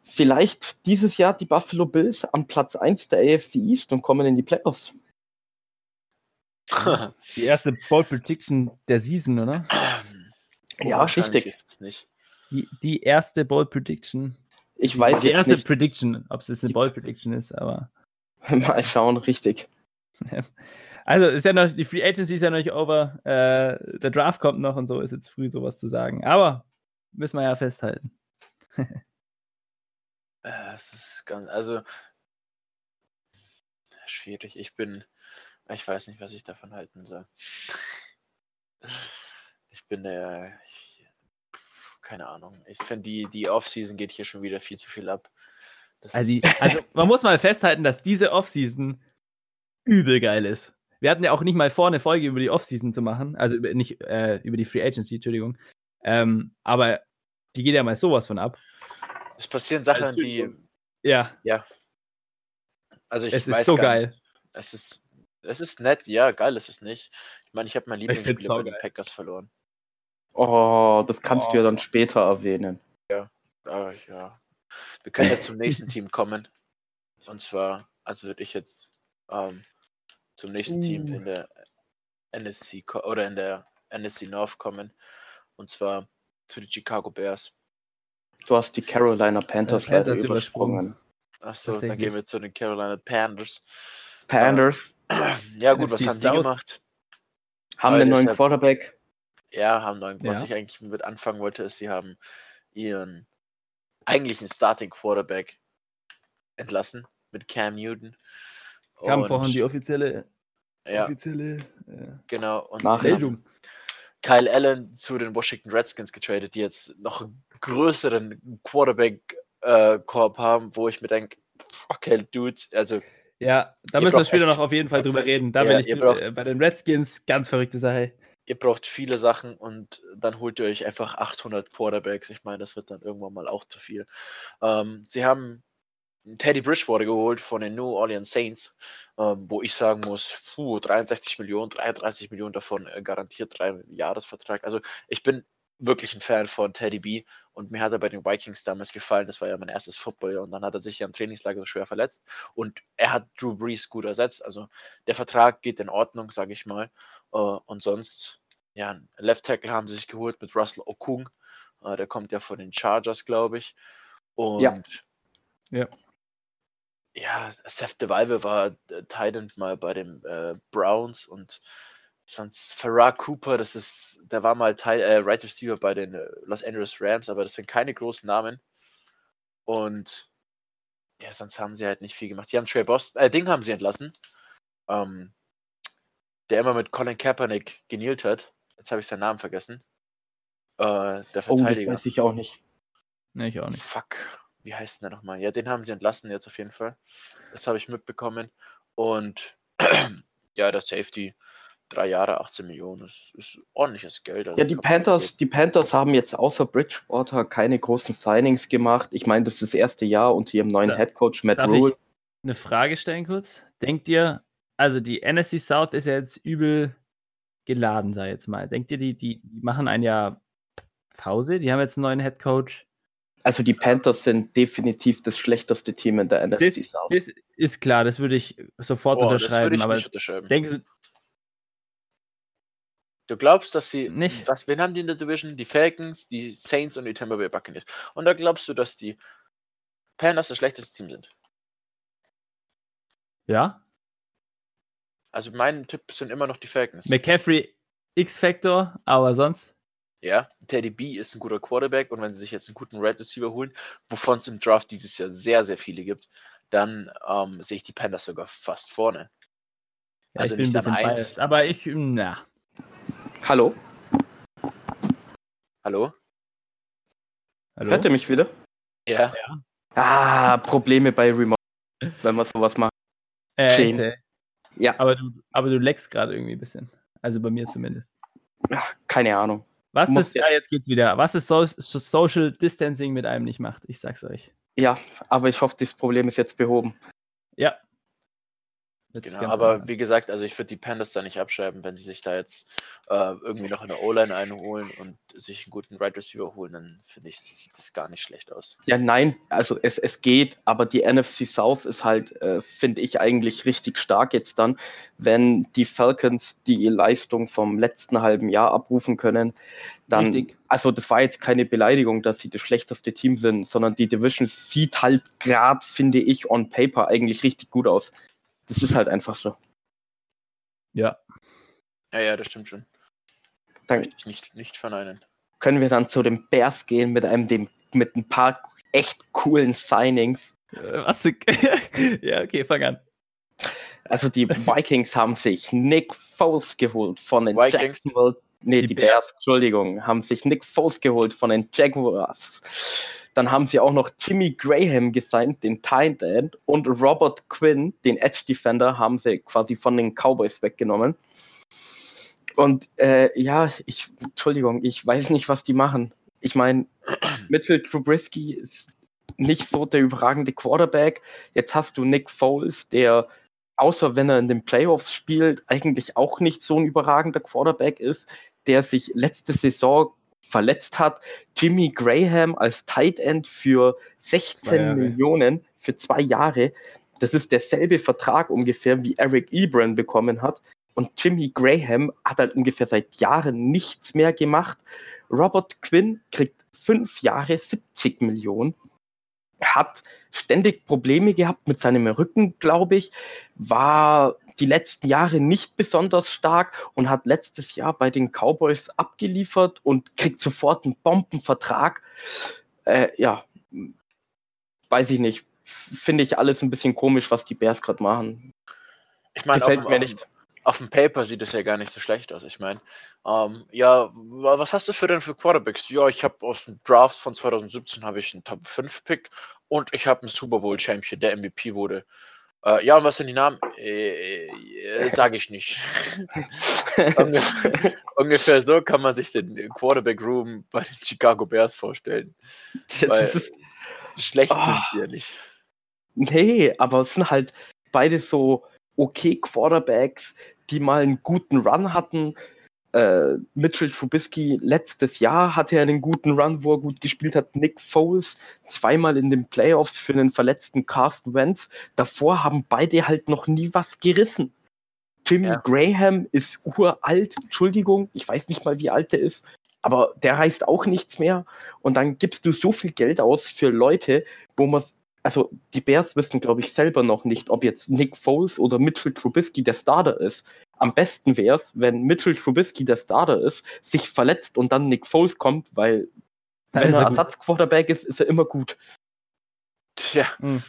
Vielleicht dieses Jahr die Buffalo Bills am Platz 1 der AFC East und kommen in die Playoffs. (laughs) Die erste Ball Prediction der Season, oder? Ja, richtig. Ist es nicht. Die, die erste Ball Prediction. Ich weiß Die jetzt erste nicht. Prediction, ob es jetzt eine Ball Prediction ist, aber. (laughs) Mal schauen, richtig. Also ist ja noch, die Free Agency ist ja noch nicht over. Äh, der Draft kommt noch und so, ist jetzt früh sowas zu sagen. Aber müssen wir ja festhalten. (laughs) Äh, Es ist ganz, also schwierig. Ich bin, ich weiß nicht, was ich davon halten soll. Ich bin der, ich, keine Ahnung. Ich finde, die, die Offseason geht hier schon wieder viel zu viel ab. Das Also, die, ist, also man muss mal festhalten, dass diese Offseason übel geil ist. Wir hatten ja auch nicht mal vor, eine Folge über die Offseason zu machen. Also über, nicht äh, über die Free Agency, Entschuldigung. Ähm, aber die geht ja mal sowas von ab. es passieren Sachen, die, Entschuldigung. Ja, also ich es ist weiß so gar geil. Nicht, es ist, es ist nett, ja, geil ist es nicht. Ich meine, ich habe mein Lieblingsspieler bei den. Packers verloren. Oh, das kannst du ja Oh. dann später erwähnen. Ah, ja. Wir können jetzt zum nächsten Team kommen. Und zwar, also würde ich jetzt ähm, zum nächsten Team Uh. in der NSC oder in der NSC North kommen. Und zwar zu den Chicago Bears. Du hast die Carolina Panthers, Äh, Panthers leider übersprungen. Achso, dann gehen wir zu den Carolina Panthers. Panthers Ja, gut, was NFC haben die South. gemacht? haben aber einen neuen deshalb- Quarterback. Ja, haben dann, was Ja. ich eigentlich mit anfangen wollte, ist, sie haben ihren eigentlichen Starting Quarterback entlassen mit Cam Newton. Kam Und- vorhin die offizielle, ja, offizielle äh, genau. Und Meldung. Kyle Allen zu den Washington Redskins getradet, die jetzt noch einen größeren Quarterback-Korb haben, wo ich mir denke, fuck hell, dude, also Ja, da müssen wir später noch auf jeden Fall drüber (laughs) reden. Da Ja, will ich äh, bei den Redskins ganz verrückte Sache. Ihr braucht viele Sachen und dann holt ihr euch einfach 800 Quarterbacks. Ich meine, das wird dann irgendwann mal auch zu viel. Ähm, sie haben Teddy Bridgewater geholt von den New Orleans Saints, ähm, wo ich sagen muss, puh, 63 Millionen, 33 Millionen davon äh, garantiert drei Jahresvertrag. Also ich bin wirklich ein Fan von Teddy B und mir hat er bei den Vikings damals gefallen. Das war ja mein erstes Football und dann hat er sich ja im Trainingslager so schwer verletzt und er hat Drew Brees gut ersetzt. Also der Vertrag geht in Ordnung, sage ich mal. Äh, und sonst, ja, einen Left Tackle haben sie sich geholt mit Russell Okung. Äh, der kommt ja von den Chargers, glaube ich. Und Ja. Ja. ja, Seth DeValve war Titan mal bei den äh, Browns und sonst Farrar Cooper, das ist, der war mal Teil, äh, Right Receiver bei den äh, Los Angeles Rams, aber das sind keine großen Namen. Und ja, sonst haben sie halt nicht viel gemacht. Die haben Trey Boston, äh, Ding haben sie entlassen. Ähm, der immer mit Colin Kaepernick genieelt hat. Jetzt habe ich seinen Namen vergessen. Äh, der Oh, das Verteidiger. weiß ich auch nicht. Ne, ich auch nicht. Fuck, wie heißt denn der nochmal? Ja, den haben sie entlassen jetzt auf jeden Fall. Das habe ich mitbekommen. Und (clears throat) ja, der Safety, drei Jahre, 18 Millionen, das ist ordentliches Geld. also Ja, die Panthers, die Panthers haben jetzt außer Bridgewater keine großen Signings gemacht. Ich meine, das ist das erste Jahr unter ihrem neuen Da- Headcoach Matt Darf Rule. ich eine Frage stellen kurz? Denkt ihr, also die NSC South ist ja jetzt übel geladen, sei jetzt mal. Denkt ihr, die, die, die machen ein Jahr Pause? Die haben jetzt einen neuen Head Coach. Also die Panthers sind definitiv das schlechteste Team in der NFC Das, South. das ist klar, das würde ich sofort Boah, das würde unterschreiben. ich Aber nicht unterschreiben. denkst du, glaubst, dass sie. Nicht. Was, wen haben die in der Division? Die Falcons, die Saints und die Tampa Bay Buccaneers. Und da glaubst du, dass die Panthers das schlechteste Team sind. ja? Also mein Tipp sind immer noch die Falcons. McCaffrey X-Factor, aber sonst? Ja, Teddy B ist ein guter Quarterback und wenn sie sich jetzt einen guten Red Receiver holen, wovon es im Draft dieses Jahr sehr, sehr viele gibt, dann ähm, sehe ich die Panthers sogar fast vorne. Ja, Also ich bin ein nicht an bisschen eins. biased, aber ich, na. Hallo? Hallo? Hallo? Hört ihr mich wieder? Ja. Ah, Probleme bei Remote, wenn man sowas macht. Äh, ey. Ja, aber du, aber du leckst gerade irgendwie ein bisschen. Also bei mir zumindest. ach, keine Ahnung. Was Muss das, ja- ja, jetzt geht's wieder. Was so so Social Distancing mit einem nicht macht, ich sag's euch. Ja, aber ich hoffe, das Problem ist jetzt behoben. Ja. Genau, aber normal wie gesagt, also ich würde die Panthers da nicht abschreiben, wenn sie sich da jetzt äh, irgendwie noch in der O-Line einholen und sich einen guten Right Receiver holen, dann finde ich, sieht das gar nicht schlecht aus. Ja, nein, also es, es geht, aber die NFC South ist halt, äh, finde ich, eigentlich richtig stark jetzt dann, wenn die Falcons die Leistung vom letzten halben Jahr abrufen können. Dann, Richtig. also das war jetzt keine Beleidigung, dass sie das schlechteste Team sind, sondern die Division sieht halt gerade, finde ich, on paper eigentlich richtig gut aus. Das ist halt einfach so. Ja. Ja, ja, das stimmt schon. Dann Möchte ich nicht, nicht verneinen. können wir dann zu den Bears gehen mit einem, dem, mit ein paar echt coolen Signings. Äh, Was? (laughs) ja, okay, fang an. Also die (laughs) Vikings haben sich Nick Foles geholt von den Vikings? Jacksonville. Nee, Die die, Bears. Bears. Entschuldigung, haben sich Nick Foles geholt von den Jaguars. Dann haben sie auch noch Jimmy Graham gesigned, den Tight End, und Robert Quinn, den Edge Defender, haben sie quasi von den Cowboys weggenommen. Und äh, ja, ich, Entschuldigung, ich weiß nicht, was die machen. Ich meine, (clears throat) Mitchell Trubisky ist nicht so der überragende Quarterback. Jetzt hast du Nick Foles, der außer wenn er in den Playoffs spielt, eigentlich auch nicht so ein überragender Quarterback ist, der sich letzte Saison verletzt hat. Jimmy Graham als Tight End für 16 Zwei Jahre. Millionen für zwei Jahre. Das ist derselbe Vertrag ungefähr, wie Eric Ebron bekommen hat. Und Jimmy Graham hat halt ungefähr seit Jahren nichts mehr gemacht. Robert Quinn kriegt fünf Jahre 70 Millionen hat ständig Probleme gehabt mit seinem Rücken, glaube ich, war die letzten Jahre nicht besonders stark und hat letztes Jahr bei den Cowboys abgeliefert und kriegt sofort einen Bombenvertrag. Äh, ja, weiß ich nicht. Finde ich alles ein bisschen komisch, was die Bears gerade machen. Ich meine, auf, Gefällt dem- mir auf, nicht. auf dem Paper sieht es ja gar nicht so schlecht aus. Ich meine, ähm, ja, wa- was hast du für denn für Quarterbacks? Ja, ich habe aus dem Draft von 2017 habe ich einen Top 5 Pick und ich habe einen Super Bowl Champion, der MVP wurde. Äh, ja, und was sind die Namen? Äh, äh, Sage ich nicht. (laughs) Ungefähr, ungefähr so kann man sich den Quarterback Room bei den Chicago Bears vorstellen. Ist, schlecht sind Ah. sie ja nicht. Nee, aber es sind halt beide so okay Quarterbacks, die mal einen guten Run hatten. Äh, Mitchell Trubisky letztes Jahr hatte er einen guten Run, wo er gut gespielt hat. Nick Foles zweimal in den Playoffs für einen verletzten Carsten Wentz. Davor haben beide halt noch nie was gerissen. Jimmy Ja. Graham ist uralt, Entschuldigung, ich weiß nicht mal, wie alt er ist, aber der reißt auch nichts mehr. Und dann gibst du so viel Geld aus für Leute, wo man also die Bears wissen, glaube ich, selber noch nicht, ob jetzt Nick Foles oder Mitchell Trubisky der Starter ist. Am besten wäre es, wenn Mitchell Trubisky der Starter ist, sich verletzt und dann Nick Foles kommt, weil Dann wenn er er. Ersatzquarterback ist, ist er immer gut. Tja, Hm.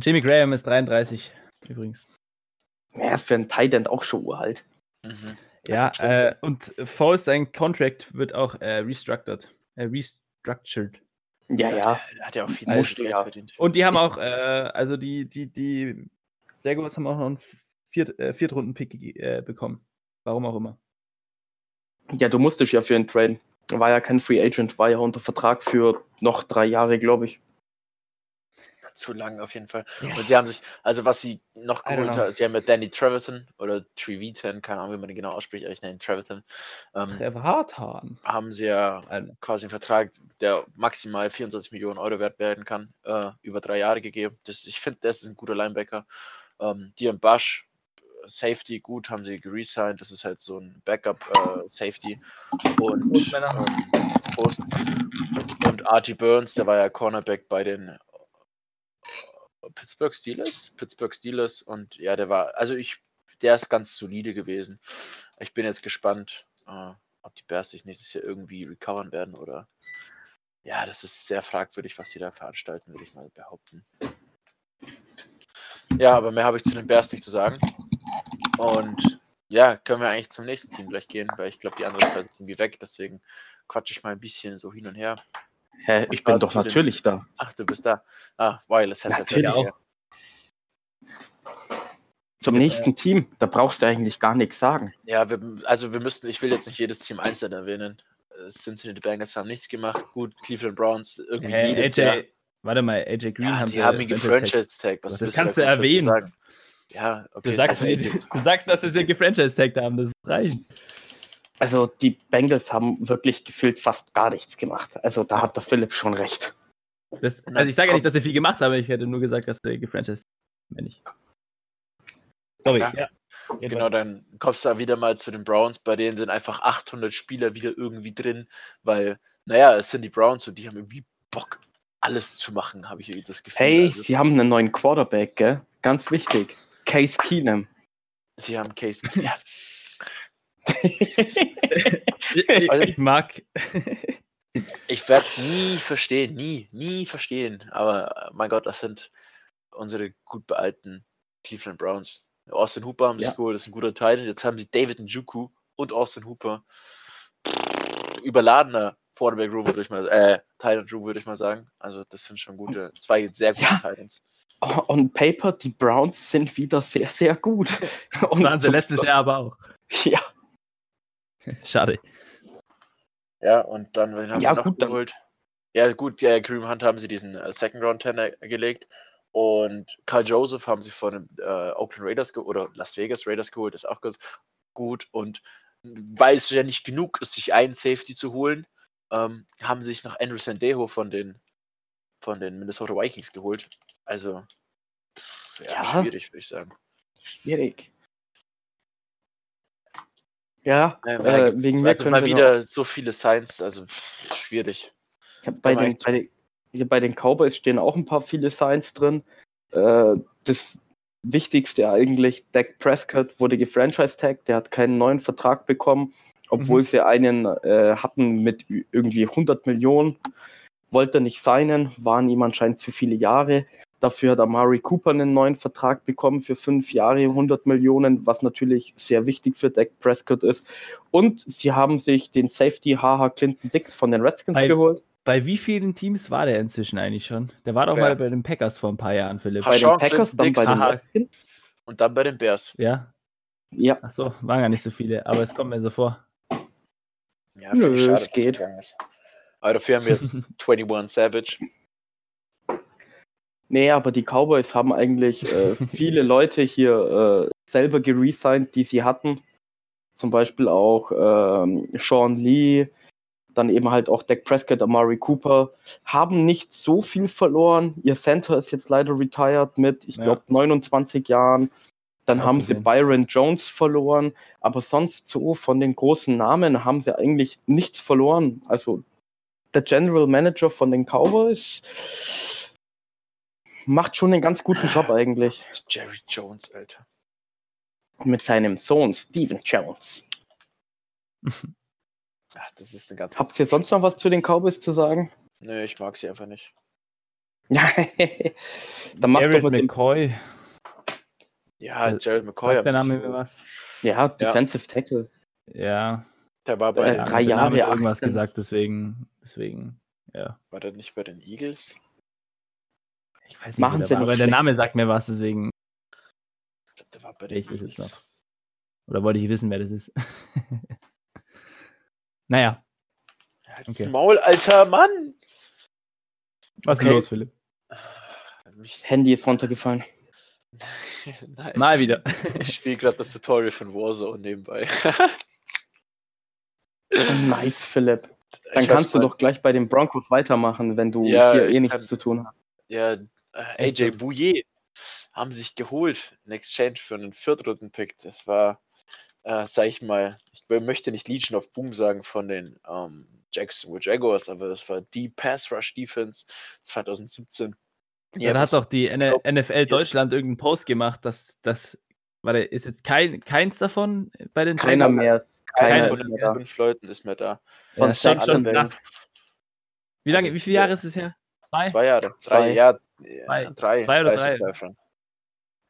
Jimmy Graham ist 33 übrigens. Er ist für einen Tight End auch schon uralt. mhm. Ja, äh, und Foles, sein Contract wird auch äh, restructured. Äh, restructured. Ja, ja. Er hat ja auch viel Also, zu viel ja. verdient. Und die haben auch, äh, also die, die, die Jaguars haben auch noch einen Viert, äh, Viertrunden-Pick äh, bekommen. Warum auch immer. Ja, du musstest ja für ihn traden. War ja kein Free Agent, war ja unter Vertrag für noch drei Jahre, glaube ich. Zu lang auf jeden Fall. Ja. Und sie haben sich, also was sie noch geholt haben, sie haben mit Danny Trevisan oder Trevitan, keine Ahnung, wie man den genau ausspricht, aber ich nenne ihn Trevitan, ähm, Trevor Hartan. haben sie ja Alter. quasi einen Vertrag, der maximal 24 Millionen Euro wert werden kann, äh, über drei Jahre gegeben. Das, ich finde, das ist ein guter Linebacker. Ähm, Dion Bush, Safety, gut, haben sie geresigned. Das ist halt so ein Backup-Safety. und, Postmänner. ähm, Post. und Artie Burns, der war ja Cornerback bei den äh, Pittsburgh Steelers. Pittsburgh Steelers und ja, der war, also ich, der ist ganz solide gewesen. Ich bin jetzt gespannt, äh, ob die Bears sich nächstes Jahr irgendwie recovern werden oder. Ja, das ist sehr fragwürdig, was sie da veranstalten, würde ich mal behaupten. Ja, aber mehr habe ich zu den Bears nicht zu sagen. Und ja, können wir eigentlich zum nächsten Team gleich gehen, weil ich glaube, die anderen zwei sind irgendwie weg. Deswegen quatsche ich mal ein bisschen so hin und her. Hä, ich bin doch zu den- natürlich da. Ach, du bist da. Ah, Wireless Headset. Natürlich auch. Zum nächsten Team, da brauchst du eigentlich gar nichts sagen. Ja, wir, also wir müssen, ich will jetzt nicht jedes Team einzeln erwähnen. Äh, Cincinnati Bengals haben nichts gemacht. Gut, Cleveland Browns irgendwie Hä, jedes Jahr. AJ, warte mal, AJ Green Ja, haben sie haben ihn Franchise Tag. gefranchise-tag. Was Das kannst du erwähnen. Sagen? Ja, okay. Du sagst, also, du sagst, dass sie sie gefranchise-tagged haben, das muss reichen. Also die Bengals haben wirklich gefühlt fast gar nichts gemacht. Also da hat der Philipp schon recht. Das, also ich sage ja nicht, dass sie viel gemacht haben, ich hätte nur gesagt, dass sie gefranchise wenn nicht. Sorry, Ja. ja. Genau, dann kommst du da wieder mal zu den Browns, bei denen sind einfach 800 Spieler wieder irgendwie drin, weil, naja, es sind die Browns und die haben irgendwie Bock, alles zu machen, habe ich irgendwie das Gefühl. Hey, Also, sie haben einen neuen Quarterback, gell? Ganz wichtig. Case Keenum. sie haben Case. (laughs) Ja, Ich, ich, ich mag. ich werde es nie verstehen, nie, nie verstehen. Aber äh, mein Gott, das sind unsere gut bealten Cleveland Browns. Austin Hooper haben sie Ja. geholt, das ist ein guter Teil. Jetzt haben sie David Njoku und Austin Hooper. Überladener Quarterback Room, würde ich mal äh, Titan Room, würde ich mal sagen. Also, das sind schon gute, zwei sehr gute Ja. Titans. On paper, die Browns sind wieder sehr, sehr gut. (laughs) Das waren sie letztes Jahr aber auch. Ja, (laughs) Schade. Ja, und dann wen haben Ja, sie noch gut, dann- geholt? Ja, gut, ja, Kareem Hunt haben sie diesen äh, Second Round Tenner gelegt. Und Carl Joseph haben sie von den äh, Oakland Raiders oder Las Vegas Raiders geholt, ist auch ganz gut. Und weil es ja nicht genug ist, sich einen Safety zu holen, ähm, haben sie sich noch Andrew Sandejo von den, von den Minnesota Vikings geholt. Also, ja, Ja. schwierig, würde ich sagen. schwierig. Ja, äh, wegen mir also mal wir noch- wieder so viele Signs, also schwierig. Ich hab bei, den, bei, den, hier bei den Cowboys stehen auch ein paar viele Signs drin. Äh, das Wichtigste eigentlich, Dak Prescott wurde gefranchise-tagged, der hat keinen neuen Vertrag bekommen, obwohl Mhm. sie einen äh, hatten mit irgendwie 100 Millionen. Wollte nicht signen, waren ihm anscheinend zu viele Jahre. Dafür hat Amari Cooper einen neuen Vertrag bekommen für fünf Jahre, 100 Millionen, was natürlich sehr wichtig für Dak Prescott ist. Und sie haben sich den Safety Haha Clinton Dix von den Redskins Bei- geholt. Bei wie vielen Teams war der inzwischen eigentlich schon? Der war doch Wer? mal bei den Packers vor ein paar Jahren, Philipp. Bei den Packers, dann Dix. bei den. Redskins. Und dann bei den Bears. Ja? Ja, Ach so, waren gar nicht so viele, aber es kommt mir so vor. Ja, Nö, schade, geht. Aber dafür haben wir jetzt (laughs) 21 Savage. Nee, aber die Cowboys haben eigentlich äh, (laughs) viele Leute hier äh, selber geresigned, die sie hatten. Zum Beispiel auch ähm, Sean Lee, dann eben halt auch Dak Prescott, Amari Cooper, haben nicht so viel verloren. Ihr Center ist jetzt leider retired mit, ich Ja. glaube, 29 Jahren. Dann haben sie gesehen. Byron Jones verloren, aber sonst so von den großen Namen haben sie eigentlich nichts verloren. Also der General Manager von den Cowboys macht schon einen ganz guten Job eigentlich (laughs) Jerry Jones, Alter. mit seinem Sohn Steven Jones. (laughs) Ach, das ist eine ganz. Habt ihr sonst noch was zu den Cowboys zu sagen? Nö, ich mag sie einfach nicht. (laughs) Dann macht Garrett doch mit dem McCoy. Ja, Äh, Jared McCoy. Sagt der Name mir was? ja, Defensive Tackle. Ja. Der war bei Äh, den, ja, drei der Name Jahre, hat irgendwas 18. gesagt, deswegen, deswegen, ja. war der nicht bei den Eagles? Ich weiß nicht, Machen sie war, aber der. Name sagt mir was, deswegen, Ich glaube, der war bei den Ich weiß jetzt Eagles. oder wollte ich wissen, wer das ist. (laughs) naja, Halt's Okay. Maul, alter Mann! was Okay. ist los, Philipp? Mich, Handy ist runtergefallen. (laughs) Nein. Mal wieder. (laughs) Ich spiele gerade das Tutorial von Warzone nebenbei. Nice, Philipp. Dann Ich kannst du doch gleich bei den Broncos weitermachen, wenn du Ja, hier eh nichts kann- zu tun hast. Ja, äh, AJ? Bouye haben sich geholt in Exchange für einen Viertrunden-Pick. Das war, äh, sag ich mal, ich möchte nicht Legion of Boom sagen von den ähm, Jacksonville Jaguars, aber das war die Pass Rush Defense 2017. Die Ja, da einfach hat doch die N glaub- NFL Deutschland irgendeinen Post gemacht, dass das, warte, ist jetzt kein, keins davon bei den Keiner Jaguars? mehr. Keiner von den fünf Leuten ist mehr da. Von Ja, schon, schon. Wie lange, Also, wie viele ja. Jahre ist es her? Zwei? Zwei Jahre. Drei, Zwei. ja, Zwei. ja, drei. Zwei oder drei.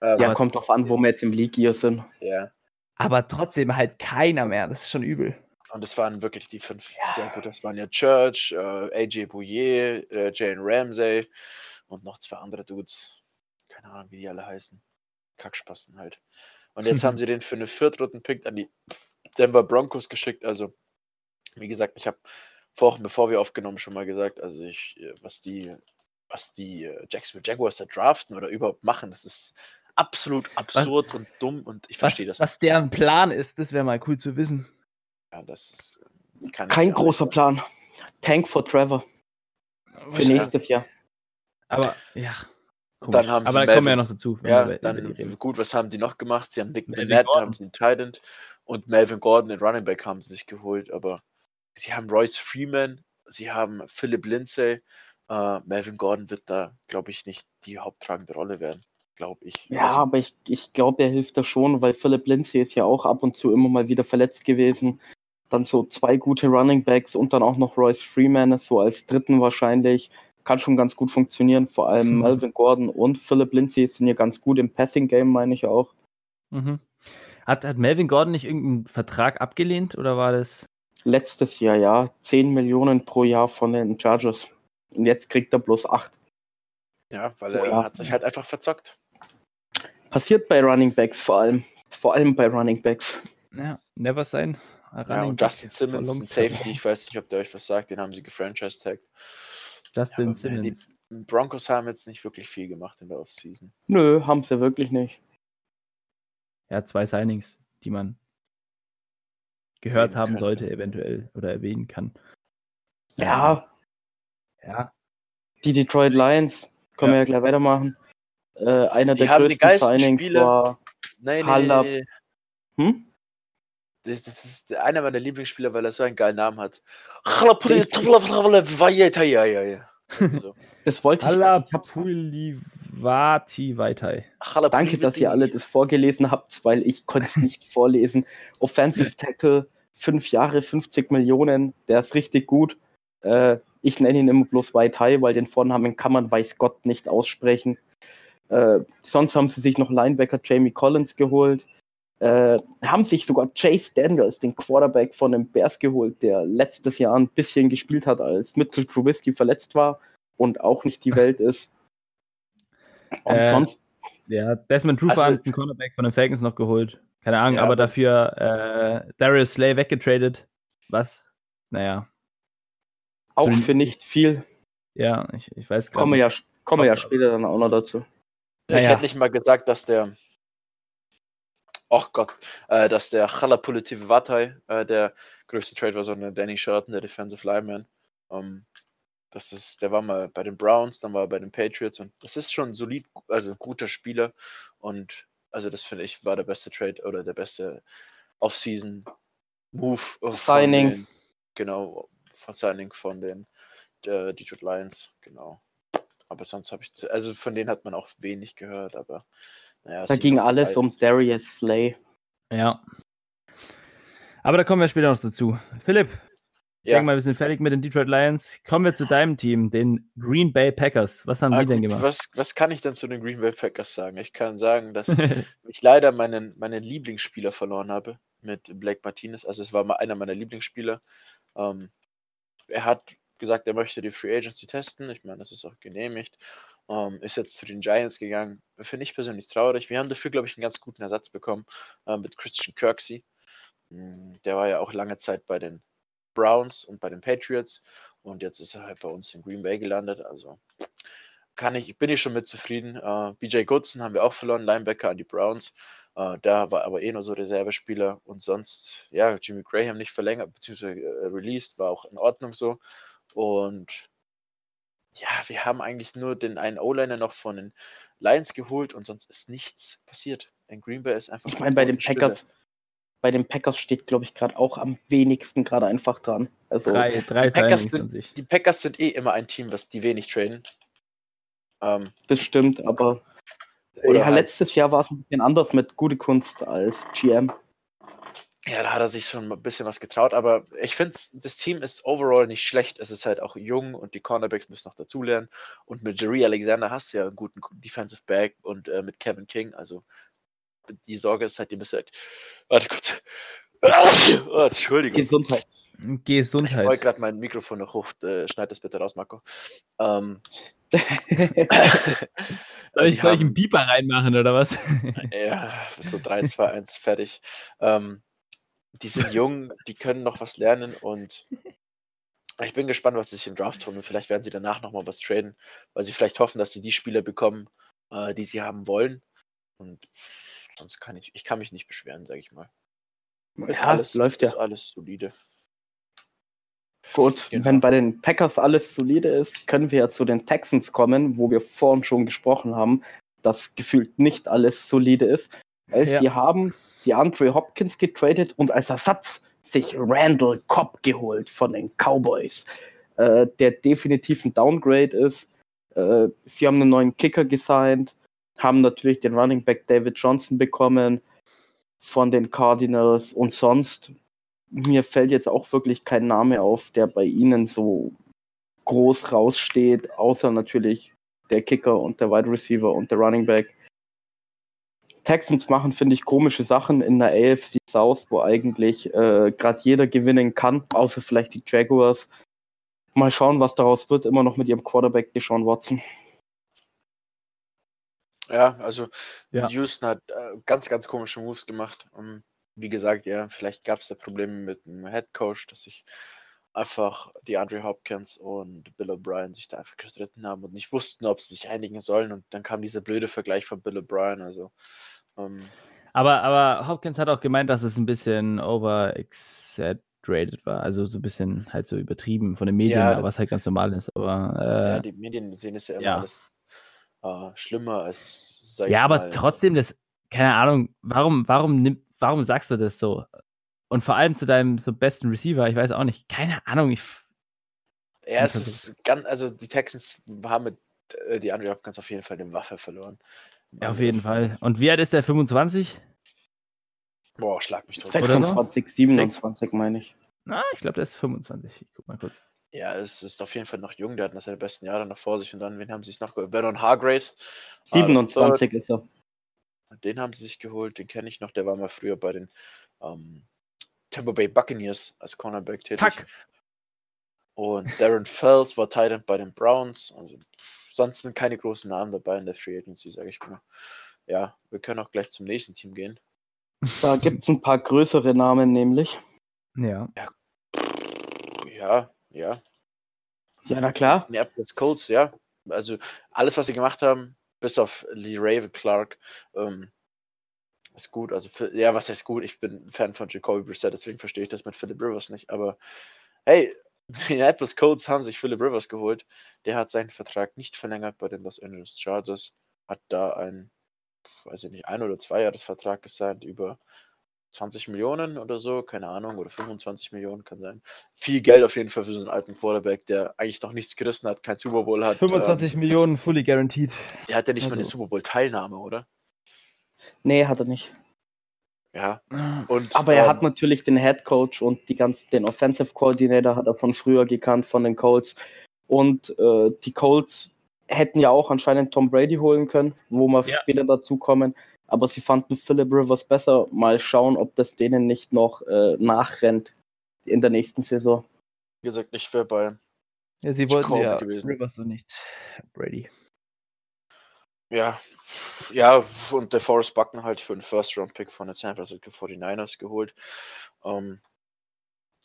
Ähm, Ja, kommt drauf an, wo wir jetzt im League Year sind. ja. Aber trotzdem halt keiner mehr. Das ist schon übel. Und es waren wirklich die fünf sehr gut. Das waren ja Church, äh, AJ Bouye, äh, Jalen Ramsey und noch zwei andere Dudes. Keine Ahnung, wie die alle heißen. Kackspasten halt. Und jetzt (laughs) haben sie den für eine Viertrunden-Pick an die Denver Broncos geschickt. Also, wie gesagt, ich habe vorhin, bevor wir aufgenommen, schon mal gesagt, also ich, äh, was die, was die äh, Jacksonville Jaguars da draften oder überhaupt machen, das ist absolut absurd und dumm und ich Was, verstehe das. was deren Plan ist, das wäre mal cool zu wissen. Ja, das ist, äh, Kein großer. Plan. Tank for Trevor für Wahrscheinlich. nächstes Jahr. Aber ja. Komisch. Dann haben sie Aber da kommen wir ja noch dazu. wenn Ja, wir dann gut, was haben die noch gemacht? Sie haben Nick Melvin Gordon. haben sie einen Titan und Melvin Gordon, den Running Back, haben sie sich geholt, aber sie haben Royce Freeman, sie haben Philip Lindsay. Äh, Melvin Gordon wird da, glaube ich, nicht die haupttragende Rolle werden, glaube ich. Ja, Also, aber ich, ich glaube, er hilft da schon, weil Philip Lindsay ist ja auch ab und zu immer mal wieder verletzt gewesen. Dann so zwei gute Running Backs und dann auch noch Royce Freeman, so als dritten wahrscheinlich. Kann schon ganz gut funktionieren. Vor allem Hm. Melvin Gordon und Philip Lindsay sind ja ganz gut im Passing Game, meine ich auch. Mhm. Hat, hat Melvin Gordon nicht irgendeinen Vertrag abgelehnt oder war das? Letztes Jahr, ja, 10 Millionen pro Jahr von den Chargers. Und jetzt kriegt er bloß 8. ja, weil er Ja. hat sich halt einfach verzockt. Passiert bei Running Backs vor allem. Vor allem bei Running Backs. Ja, never sein. Ja, und Justin Simmons, ein Safety, ich weiß nicht, ob der euch was sagt, den haben sie gefranchise-tagged. Justin aber Simmons. Die Broncos haben jetzt nicht wirklich viel gemacht in der Offseason. Nö, haben sie wirklich nicht. Ja, zwei Signings, die man gehört haben sollte, eventuell oder erwähnen kann. Ja, Ja, die Detroit Lions. Können Ja. wir ja gleich weitermachen. Äh, einer Die der größten Signings Spiele. war. Nein, nein, nein, nein. Hm? Das, das ist der- einer meiner Lieblingsspieler, weil er so einen geilen Namen hat. so. (laughs) Das wollte ich. Pulivati Vaitai. danke, dass ihr alle das vorgelesen habt, weil ich konnte es nicht (laughs) vorlesen. Offensive Tackle, fünf Jahre, 50 Millionen. Der ist richtig gut. Äh, ich nenne ihn immer bloß High, weil den Vornamen kann man, weiß Gott, nicht aussprechen. Äh, sonst haben sie sich noch Linebacker Jamie Collins geholt. Äh, haben sich sogar Chase Daniels, den Quarterback von den Bears, geholt, der letztes Jahr ein bisschen gespielt hat, als Mitchell Trubisky verletzt war und auch nicht die Welt ist. Und Äh, sonst, Ja, Desmond Trufant, Also- einen Cornerback von den Falcons noch geholt. Keine Ahnung, Ja, aber aber- dafür äh, Darius Slay weggetradet. Was, naja, auch den- für nicht viel. ja, ich, ich weiß gar Kommen wir nicht. ja, kommen wir ja später dann auch noch dazu. Ich Naja. hätte nicht mal gesagt, dass der. Ach Gott, äh, dass der Chalapulative Vatai äh, der größte Trade war, sondern Danny Shelton, der Defensive Lineman. Ähm, das ist, der war mal bei den Browns, dann war er bei den Patriots und das ist schon solid, also ein guter Spieler. Und also das finde ich war der beste Trade oder der beste Off-Season Move von Signing. Den, genau, von Signing von den äh, Detroit Lions, genau. Aber sonst habe ich, zu- also von denen hat man auch wenig gehört, aber naja. Da ging alles um Darius Slay. Ja. Aber da kommen wir später noch dazu. Philipp, ich Ja. denke mal, wir sind fertig mit den Detroit Lions. Kommen wir zu deinem Team, den Green Bay Packers. Was haben Ah, die denn gemacht? Was, was kann ich denn zu den Green Bay Packers sagen? Ich kann sagen, dass (laughs) ich leider meinen, meinen Lieblingsspieler verloren habe mit Blake Martinez. Also es war mal einer meiner Lieblingsspieler. Ähm, er hat gesagt, er möchte die Free Agency testen. Ich meine, das ist auch genehmigt. Ähm, ist jetzt zu den Giants gegangen. Finde ich persönlich traurig. Wir haben dafür, glaube ich, einen ganz guten Ersatz bekommen äh, mit Christian Kirksey. Mm, Der war ja auch lange Zeit bei den Browns und bei den Patriots. Und jetzt ist er halt bei uns in Green Bay gelandet. Also kann ich, bin ich schon mit zufrieden. Äh, BJ Goodson haben wir auch verloren, Linebacker an die Browns. Äh, da war aber eh nur so Reservespieler und sonst, ja, Jimmy Graham nicht verlängert, beziehungsweise äh, released, war auch in Ordnung so. Und ja, wir haben eigentlich nur den einen O-Liner noch von den Lions geholt und sonst ist nichts passiert. In Green Bay ist einfach. Ich meine, bei den Stille. Packers, bei den Packers steht, glaube ich, gerade auch am wenigsten gerade einfach dran. Also drei drei Packers Signings sind- an sich. Die Packers sind eh immer ein Team, was die wenig traden. Ähm, das stimmt, aber Oder ja, halt- letztes Jahr war es ein bisschen anders mit gute Kunst als GM. Ja, da hat er sich schon ein bisschen was getraut, aber ich finde, das Team ist overall nicht schlecht. Es ist halt auch jung und die Cornerbacks müssen noch dazulernen. Und mit Jerry Alexander hast du ja einen guten Defensive Back und äh, mit Kevin King, also die Sorge ist halt, die müssen halt. Warte kurz. (laughs) Oh, Entschuldigung. Gesundheit. Ich Gesundheit. wollte gerade mein Mikrofon noch hoch. Äh, schneid das bitte raus, Marco. Ähm, (laughs) Soll ich, soll ich einen Pieper reinmachen oder was? (laughs) Ja, so 3, 2, 1, fertig. Ähm, die sind jung, die können noch was lernen und ich bin gespannt, was sie sich im Draft tun und vielleicht werden sie danach nochmal was traden, weil sie vielleicht hoffen, dass sie die Spieler bekommen, äh, die sie haben wollen. Und sonst kann ich, ich kann mich nicht beschweren, sage ich mal. Ist Ja, alles, läuft ja. ist alles solide. Gut, Genau. wenn bei den Packers alles solide ist, können wir ja zu den Texans kommen, wo wir vorhin schon gesprochen haben, dass gefühlt nicht alles solide ist. Weil Ja. sie haben die Andre Hopkins getradet und als Ersatz sich Randall Cobb geholt von den Cowboys, äh, der definitiv ein Downgrade ist. Äh, sie haben einen neuen Kicker gesigned, haben natürlich den Running Back David Johnson bekommen von den Cardinals und sonst mir fällt jetzt auch wirklich kein Name auf, der bei ihnen so groß raussteht, außer natürlich der Kicker und der Wide Receiver und der Running Back. Texans machen, finde ich, komische Sachen in der AFC South, wo eigentlich äh, gerade jeder gewinnen kann, außer vielleicht die Jaguars. Mal schauen, was daraus wird, immer noch mit ihrem Quarterback Deshaun Watson. Ja, also Ja. Houston hat äh, ganz, ganz komische Moves gemacht. Um, wie gesagt, ja, vielleicht gab es da Probleme mit dem Head Coach, dass sich einfach die Andre Hopkins und Bill O'Brien sich da einfach gestritten haben und nicht wussten, ob sie sich einigen sollen. Und dann kam dieser blöde Vergleich von Bill O'Brien. Also, ähm, Aber, aber Hopkins hat auch gemeint, dass es ein bisschen over-exaggerated war. Also so ein bisschen halt so übertrieben von den Medien, Ja, das- was halt ganz normal ist. Aber ja, äh, die Medien sehen es ja immer ja. alles äh, schlimmer als, sag ja, aber mal, trotzdem, das, keine Ahnung, warum, warum nimmt, warum sagst du das so? Und vor allem zu deinem so besten Receiver, ich weiß auch nicht, keine Ahnung, ich, Ja, es ist ganz, also die Texans haben mit äh, die Andre Hopkins auf jeden Fall eine Waffe verloren. ja, auf jeden Fall. Und wie alt ist der? 25? Boah, schlag mich tot. Oder so? 26, 27 meine ich. Na, ich glaube, der ist 25. Ich guck mal kurz. Ja, es ist auf jeden Fall noch jung, der hat noch seine besten Jahre noch vor sich und dann, wen haben sie sich noch geholt? Vernon Hargraves. äh, 27 ist er. Den haben sie sich geholt, den kenne ich noch, der war mal früher bei den ähm, Tampa Bay Buccaneers als Cornerback tätig. Fuck. Und Darren Fells war Tight End bei den Browns. Also sonst sind keine großen Namen dabei in der Free Agency, sage ich mal. Ja, wir können auch gleich zum nächsten Team gehen. Da gibt es ein paar größere Namen nämlich. Ja. Ja, ja. Ja, na klar. Minneapolis Colts, ja. Also alles, was sie gemacht haben, bis auf Lee Raven Clark, ähm, ist gut. Also für, ja, was heißt gut? Ich bin Fan von Jacoby Brissett, deswegen verstehe ich das mit Philip Rivers nicht. Aber hey, (laughs) die Minneapolis Colts haben sich Philip Rivers geholt. Der hat seinen Vertrag nicht verlängert bei den Los Angeles Chargers. Hat da ein, weiß ich nicht, ein oder zwei Jahresvertrag gesigned über 20 Millionen oder so, keine Ahnung, oder 25 Millionen kann sein. Viel Geld auf jeden Fall für so einen alten Quarterback, der eigentlich noch nichts gerissen hat, kein Super Bowl hat. 25 Millionen fully guaranteed. Ähm, der hat ja nicht mal eine Also. Super Bowl-Teilnahme, oder? Nee, hat er nicht. Ja. Und, Aber er ähm, hat natürlich den Head Coach und die ganz, den Offensive Coordinator hat er von früher gekannt, von den Colts. Und äh, die Colts hätten ja auch anscheinend Tom Brady holen können, wo wir Ja. später dazu kommen. Aber sie fanden Philip Rivers besser. Mal schauen, ob das denen nicht noch äh, nachrennt in der nächsten Saison. wie gesagt, nicht fair bei. Ja, sie wollten ja gewesen. Rivers und nicht Brady. Ja. Ja, und der Forrest Buckner halt für einen First-Round-Pick von den San Francisco 49ers geholt. Ähm,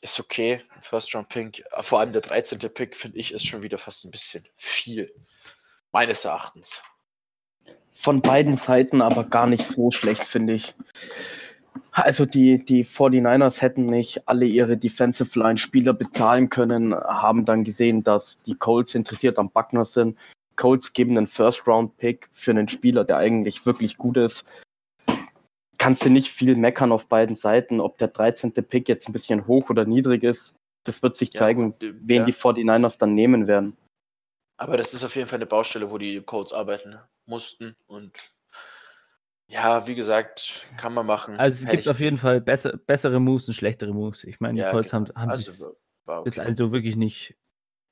ist okay, ein First-Round-Pick. Vor allem der 13. Pick, finde ich, ist schon wieder fast ein bisschen viel. Meines Erachtens. Von beiden Seiten aber gar nicht so schlecht, finde ich. Also die, die 49ers hätten nicht alle ihre Defensive Line Spieler bezahlen können, haben dann gesehen, dass die Colts interessiert am Buckner sind. Colts geben einen First Round Pick für einen Spieler, der eigentlich wirklich gut ist. Kannst du nicht viel meckern auf beiden Seiten, ob der 13. Pick jetzt ein bisschen hoch oder niedrig ist. Das wird sich Ja, zeigen, gut, äh, wen ja. die 49ers dann nehmen werden. Aber das ist auf jeden Fall eine Baustelle, wo die Colts arbeiten mussten und Ja, wie gesagt, kann man machen. Also es Hätte gibt auf jeden Fall besser, bessere Moves und schlechtere Moves. Ich meine, die Ja, Colts genau. haben, haben also, okay. also wirklich nicht,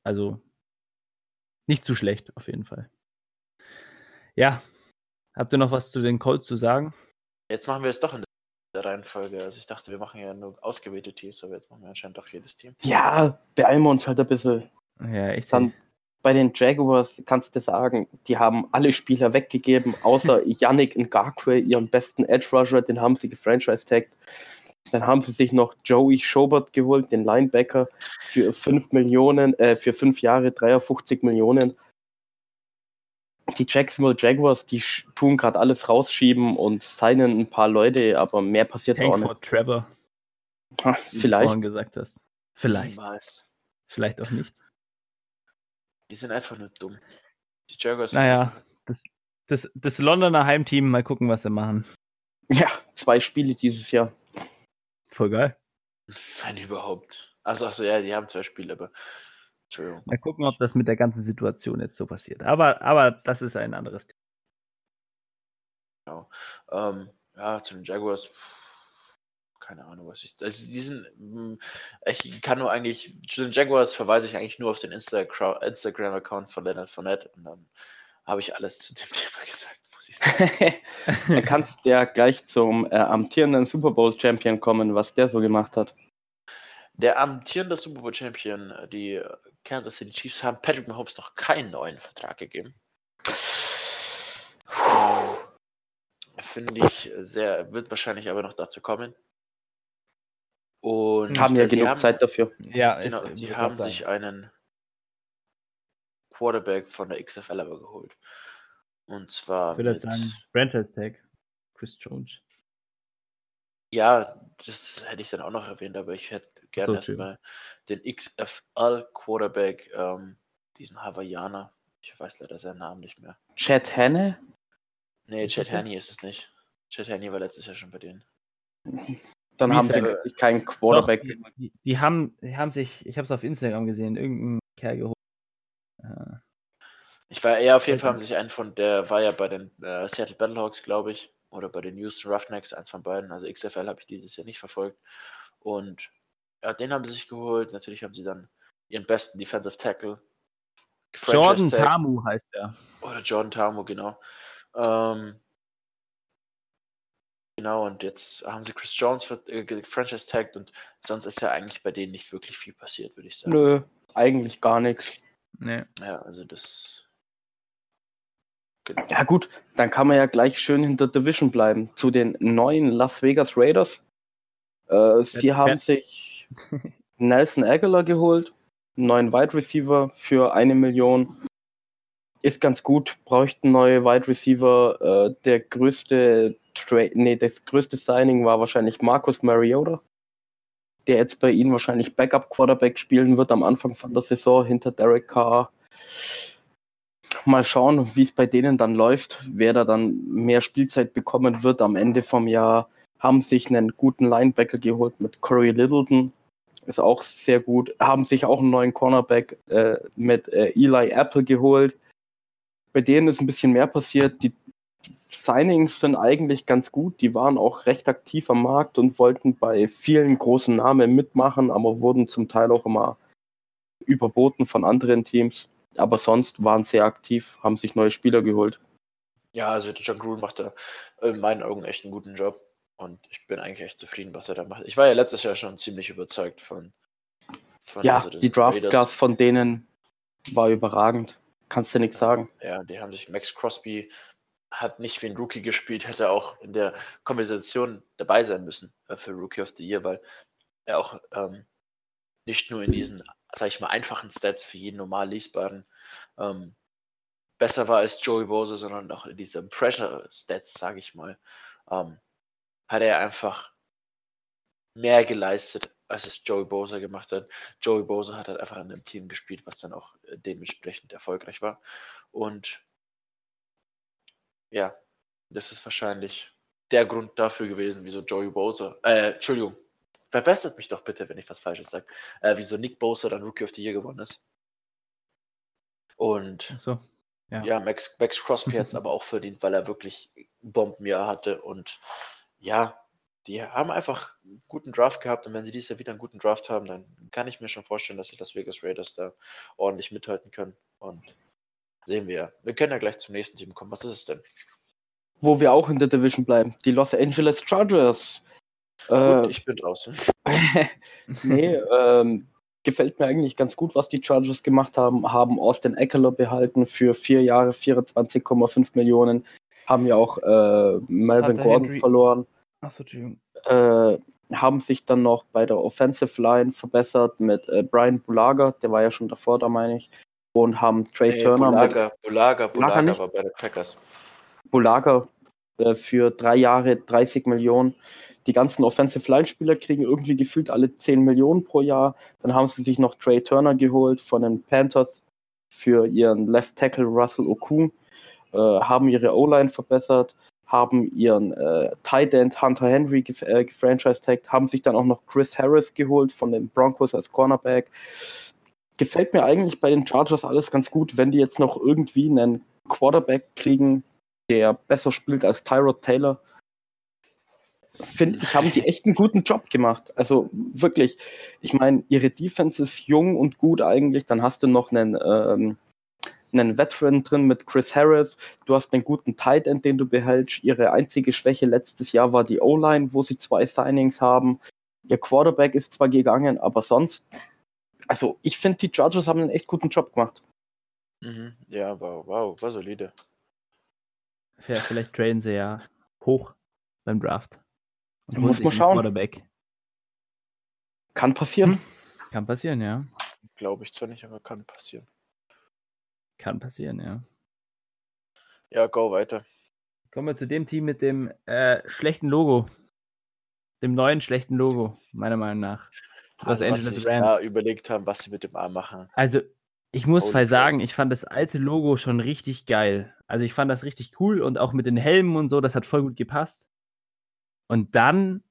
also nicht zu schlecht auf jeden Fall. Ja, habt ihr noch was zu den Colts zu sagen? Jetzt machen wir es doch in der Reihenfolge. Also ich dachte, wir machen ja nur ausgewählte Teams, aber jetzt machen wir anscheinend doch jedes Team. Ja, beeilen wir uns halt ein bisschen. Ja, echt. Dann bei den Jaguars kannst du sagen, die haben alle Spieler weggegeben, außer (laughs) Yannick Ngakwe, ihren besten Edge Rusher, den haben sie gefranchise-tagged. Dann haben sie sich noch Joey Schobert geholt, den Linebacker, für 5 Millionen, äh, für 5 Jahre 53 Millionen. Die Jacksonville Jaguars, die tun gerade alles rausschieben und signen ein paar Leute, aber mehr passiert auch Tank nicht. for Trevor, Ha, wie du Vielleicht. vorhin gesagt hast. Vielleicht, vielleicht auch nicht. Die sind einfach nur dumm. Die Jaguars sind Naja, das, das, das Londoner Heimteam, mal gucken, was sie machen. Ja, zwei Spiele dieses Jahr. Voll geil. wenn überhaupt. Also, ach so, ja, die haben zwei Spiele, aber Entschuldigung. Mal gucken, ob das mit der ganzen Situation jetzt so passiert. Aber, aber das ist ein anderes Thema. Ähm, ja, zu den Jaguars. Keine Ahnung, was ich. Also diesen, mm, ich kann nur eigentlich, zu den Jaguars verweise ich eigentlich nur auf den Insta Instagram-Account von Leonard Fournette und dann habe ich alles zu dem (laughs) Thema gesagt, muss ich sagen. (laughs) Dann kannst du ja gleich zum äh, amtierenden Super Bowl Champion kommen, was der so gemacht hat. Der amtierende Super Bowl Champion, äh, die Kansas City Chiefs, haben Patrick Mahomes noch keinen neuen Vertrag gegeben. Finde ich sehr, wird wahrscheinlich aber noch dazu kommen. Und Haben ja äh, sie genug haben, Zeit dafür. Ja, Genau, ist- die wollte haben sich sagen. einen Quarterback von der XFL aber geholt. Und zwar Ich würde jetzt mit, sagen, Franchise Tag, Chris Jones. ja, das hätte ich dann auch noch erwähnt, aber ich hätte gerne So, erstmal den XFL Quarterback, ähm, diesen Hawaiianer. Ich weiß leider seinen Namen nicht mehr. Chad Henne? Nee, Ist Chad? Henney ist es nicht. Chad Henney war letztes Jahr schon bei denen. (laughs) Dann Wie haben sie wirklich keinen Doch, Quarterback. die, die, die, haben, die haben sich, ich habe es auf Instagram gesehen, irgendein Kerl geholt. Äh, Ich war eher auf jeden. Fall haben sich einen von, der war ja bei den äh, Seattle Battlehawks, glaube ich, oder bei den Houston Roughnecks, eins von beiden. Also XFL habe ich dieses Jahr nicht verfolgt. Und ja, den haben sie sich geholt. Natürlich haben sie dann ihren besten Defensive Tackle. Jordan Franchise Tag- Tamu heißt er. Oder Jordan Tamu, genau. Ähm, genau, und jetzt haben sie Chris Jones für, äh, Franchise tagged und sonst ist ja eigentlich bei denen nicht wirklich viel passiert, würde ich sagen. Nö, eigentlich gar nichts. Nee. Ja, also das. Genau. Ja gut, dann kann man ja gleich schön hinter Division bleiben. Zu den neuen Las Vegas Raiders. Äh, sie haben wer- sich (laughs) Nelson Aguilar geholt, einen neuen Wide Receiver für eine Million. Ist ganz gut, bräuchten neue Wide Receiver. Äh, der größte Trade, nee, das größte Signing war wahrscheinlich Marcus Mariota, der jetzt bei ihnen wahrscheinlich Backup Quarterback spielen wird am Anfang von der Saison hinter Derek Carr. Mal schauen, wie es bei denen dann läuft, wer da dann mehr Spielzeit bekommen wird am Ende vom Jahr. Haben sich einen guten Linebacker geholt mit Corey Littleton, ist auch sehr gut. Haben sich auch einen neuen Cornerback äh, mit äh, Eli Apple geholt. Bei denen ist ein bisschen mehr passiert. Die Signings sind eigentlich ganz gut. Die waren auch recht aktiv am Markt und wollten bei vielen großen Namen mitmachen, aber wurden zum Teil auch immer überboten von anderen Teams. Aber sonst waren sehr aktiv, haben sich neue Spieler geholt. Ja, also John Gruden macht da in meinen Augen echt einen guten Job. Und ich bin eigentlich echt zufrieden, was er da macht. Ich war ja letztes Jahr schon ziemlich überzeugt von. von Ja, also die Draft von denen war überragend. Kannst du nichts sagen. Ja, die haben sich, Max Crosby hat nicht wie ein Rookie gespielt, hätte auch in der Konversation dabei sein müssen äh, für Rookie of the Year, weil er auch ähm, nicht nur in diesen, sag ich mal, einfachen Stats für jeden normal lesbaren ähm, besser war als Joey Bose, sondern auch in diesen Pressure-Stats, sage ich mal, ähm, hat er einfach mehr geleistet, als es Joey Bose gemacht hat. Joey Bose hat halt einfach in einem Team gespielt, was dann auch äh, dementsprechend erfolgreich war. Und ja, das ist wahrscheinlich der Grund dafür gewesen, wieso Joey Bose, äh, Entschuldigung, verbessert mich doch bitte, wenn ich was Falsches sage, äh, wieso Nick Bosa dann Rookie of the Year gewonnen ist. Und So. Ja, ja Max, Max Crosby hat es (laughs) aber auch verdient, weil er wirklich ein Bombenjahr hatte und ja, die haben einfach einen guten Draft gehabt und wenn sie dieses Jahr wieder einen guten Draft haben, dann kann ich mir schon vorstellen, dass die Las Vegas Raiders da ordentlich mithalten können und sehen wir. Wir können ja gleich zum nächsten Team kommen. Was ist es denn? Wo wir auch in der Division bleiben, die Los Angeles Chargers. Gut, äh, ich bin draußen. (laughs) nee, ähm, gefällt mir eigentlich ganz gut, was die Chargers gemacht haben. Haben Austin Eckler behalten für vier Jahre 24,5 Millionen. Haben ja auch äh, Melvin Gordon Henry... verloren. Achso, Entschuldigung. Äh, haben sich dann noch bei der Offensive Line verbessert mit äh, Brian Bulaga, der war ja schon davor da, meine ich. Und haben Trey nee, Turner. Bulaga, mit, Bulaga, Bulaga, Bulaga war bei den Packers. Bulaga äh, für drei Jahre 30 Millionen die ganzen Offensive Line-Spieler kriegen irgendwie gefühlt alle 10 Millionen pro Jahr. Dann haben sie sich noch Trey Turner geholt von den Panthers für ihren Left Tackle Russell Okun, äh, haben ihre O-Line verbessert, haben ihren äh, Tight End Hunter Henry gef äh, gefranchise-tagged, haben sich dann auch noch Chris Harris geholt von den Broncos als Cornerback. Gefällt mir eigentlich bei den Chargers alles ganz gut, wenn die jetzt noch irgendwie einen Quarterback kriegen, der besser spielt als Tyrod Taylor finde ich, haben die echt einen guten Job gemacht. Also wirklich, ich meine, ihre Defense ist jung und gut eigentlich. Dann hast du noch einen, ähm, einen Veteran drin mit Chris Harris. Du hast einen guten Tight End, den du behältst. Ihre einzige Schwäche letztes Jahr war die O-Line, wo sie zwei Signings haben. Ihr Quarterback ist zwar gegangen, aber sonst, also ich finde, die Chargers haben einen echt guten Job gemacht. Mhm. Ja, wow, wow, war solide. Ja, vielleicht trainen sie ja hoch beim Draft. Und muss man schauen. Quarterback. Kann passieren. Hm. Kann passieren, ja. Glaube ich zwar nicht, aber kann passieren. Kann passieren, ja. Ja, go weiter. Kommen wir zu dem Team mit dem äh, schlechten Logo. Dem neuen schlechten Logo, meiner Meinung nach. Los also, Angeles Rams. Da überlegt haben, was sie mit dem Arm machen. Also, ich muss mal sagen, ich fand das alte Logo schon richtig geil. Also, ich fand das richtig cool und auch mit den Helmen und so, das hat voll gut gepasst. Und dann,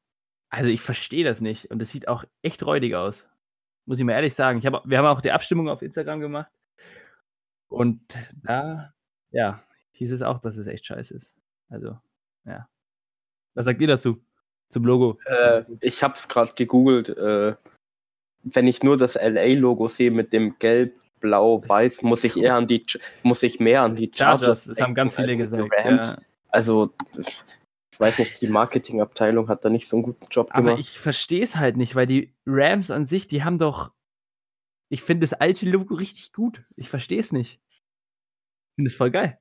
also ich verstehe das nicht. Und es sieht auch echt räudig aus. Muss ich mal ehrlich sagen. Ich hab, wir haben auch die Abstimmung auf Instagram gemacht. Und da, ja, hieß es auch, dass es echt scheiße ist. Also, ja. Was sagt ihr dazu? Zum Logo? Äh, ich habe es gerade gegoogelt. Äh, wenn ich nur das LA-Logo sehe mit dem Gelb, Blau, Weiß, muss ich eher an die, muss ich mehr an die Chargers. Chargers das haben ganz viele gesagt. Ja. Also ich weiß nicht, die Marketingabteilung hat da nicht so einen guten Job gemacht. Aber ich verstehe es halt nicht, weil die Rams an sich, die haben doch. Ich finde das alte Logo richtig gut. Ich verstehe es nicht. Ich finde es voll geil.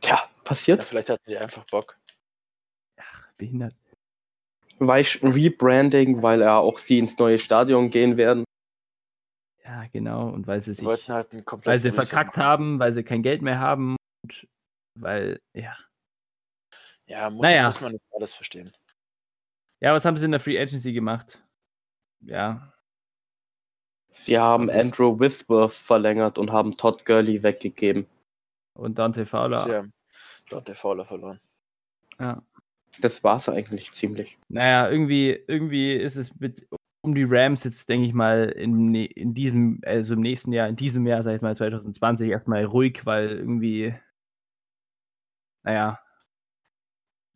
Tja, passiert. Ja, vielleicht hatten sie einfach Bock. Ach, behindert. Weiß Rebranding, weil er auch sie ins neue Stadion gehen werden. Ja, genau. Und weil sie sich. Halt weil sie verkackt haben, weil sie kein Geld mehr haben und weil, ja. Ja, muss, naja. muss man nicht alles verstehen. Ja, was haben sie in der Free Agency gemacht? Ja. Sie haben Andrew Withworth verlängert und haben Todd Gurley weggegeben. Und Dante Fowler. Sie haben Dante Fowler verloren. Ja. Das war's eigentlich ziemlich. Naja, irgendwie, irgendwie ist es mit um die Rams jetzt, denke ich mal, in, in diesem, also im nächsten Jahr, in diesem Jahr, sag ich mal, 2020, erstmal ruhig, weil irgendwie, naja,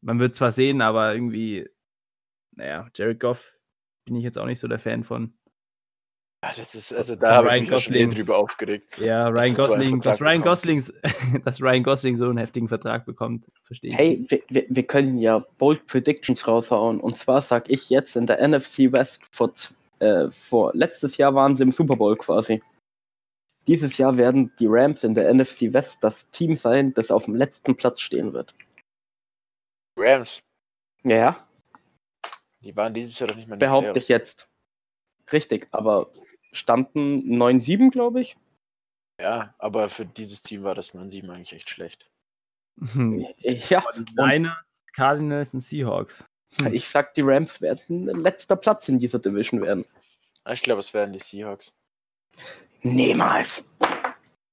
man wird zwar sehen, aber irgendwie, naja, Jared Goff bin ich jetzt auch nicht so der Fan von. Ja, das ist, also da habe ich mich Gosling. schon drüber aufgeregt. Ja, Ryan das Gosling, dass Ryan Gosling, (laughs) dass Ryan Gosling so einen heftigen Vertrag bekommt, verstehe ich. Hey, wir, wir können ja Bold Predictions raushauen. Und zwar sage ich jetzt in der NFC West vor, äh, vor letztes Jahr waren sie im Super Bowl quasi. Dieses Jahr werden die Rams in der NFC West das Team sein, das auf dem letzten Platz stehen wird. Rams. Ja. Die waren dieses Jahr doch nicht mehr Behaupte ich jetzt. Richtig, aber standen 9-7, glaube ich. Ja, aber für dieses Team war das 9-7 eigentlich echt schlecht. ja. Niners, Cardinals und Seahawks. Hm. Ich sag, die Rams werden letzter Platz in dieser Division werden. Ich glaube, es werden die Seahawks. Niemals.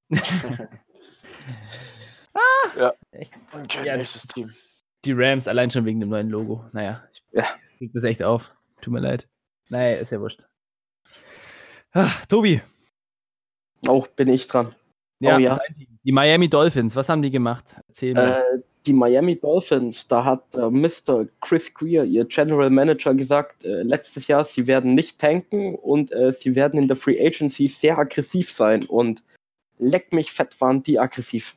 (laughs) ah, ja. Okay, ja, nächstes Team die Rams allein schon wegen dem neuen Logo. Naja, ich ja. krieg das echt auf. Tut mir leid. Naja, ist ja wurscht. Ach, Tobi. Oh, bin ich dran. Ja, Oh ja. die Miami Dolphins, was haben die gemacht? Erzähl mir. Äh, die Miami Dolphins, da hat äh, Mr. Chris Greer, ihr General Manager, gesagt, äh, letztes Jahr, sie werden nicht tanken und äh, sie werden in der Free Agency sehr aggressiv sein. Und leck mich fett waren die aggressiv.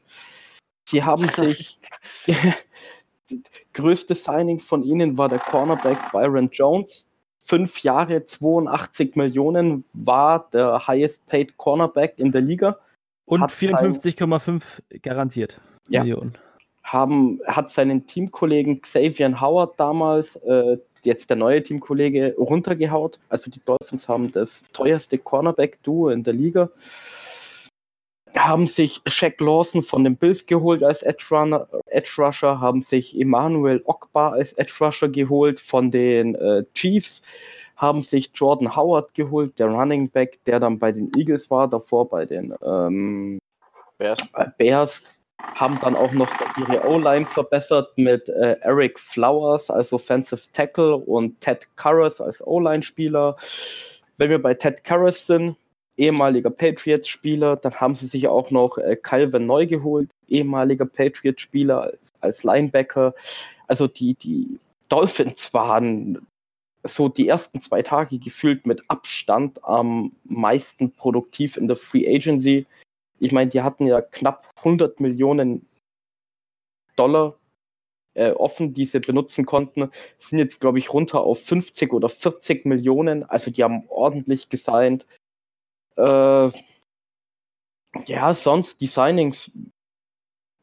Sie haben (laughs) sich. (laughs) größte Signing von ihnen war der Cornerback Byron Jones. Fünf Jahre, 82 Millionen war der highest paid Cornerback in der Liga. Und hat 54,5 garantiert Ja. Millionen. haben, hat seinen Teamkollegen Xavier Howard damals, äh, jetzt der neue Teamkollege, runtergehaut. Also die Dolphins haben das teuerste Cornerback-Duo in der Liga. Haben sich Shaq Lawson von den Bills geholt als Edge, Runner, Edge Rusher, haben sich Emmanuel Ogba als Edge Rusher geholt von den äh, Chiefs, haben sich Jordan Howard geholt, der Running Back, der dann bei den Eagles war, davor bei den ähm, Bears. Bears haben dann auch noch ihre O-Line verbessert mit äh, Eric Flowers als Offensive Tackle und Ted Karras als O-Line-Spieler. Wenn wir bei Ted Karras sind, ehemaliger Patriots-Spieler, dann haben sie sich auch noch äh, Calvin Neu geholt, ehemaliger Patriots-Spieler als Linebacker. Also die, die Dolphins waren so die ersten zwei Tage gefühlt mit Abstand am meisten produktiv in der Free Agency ich meine, die hatten ja knapp 100 Millionen Dollar äh, offen, die sie benutzen konnten, sind jetzt, glaube ich, runter auf 50 oder 40 Millionen. Also die haben ordentlich gesigned. Äh, ja, sonst die Signings.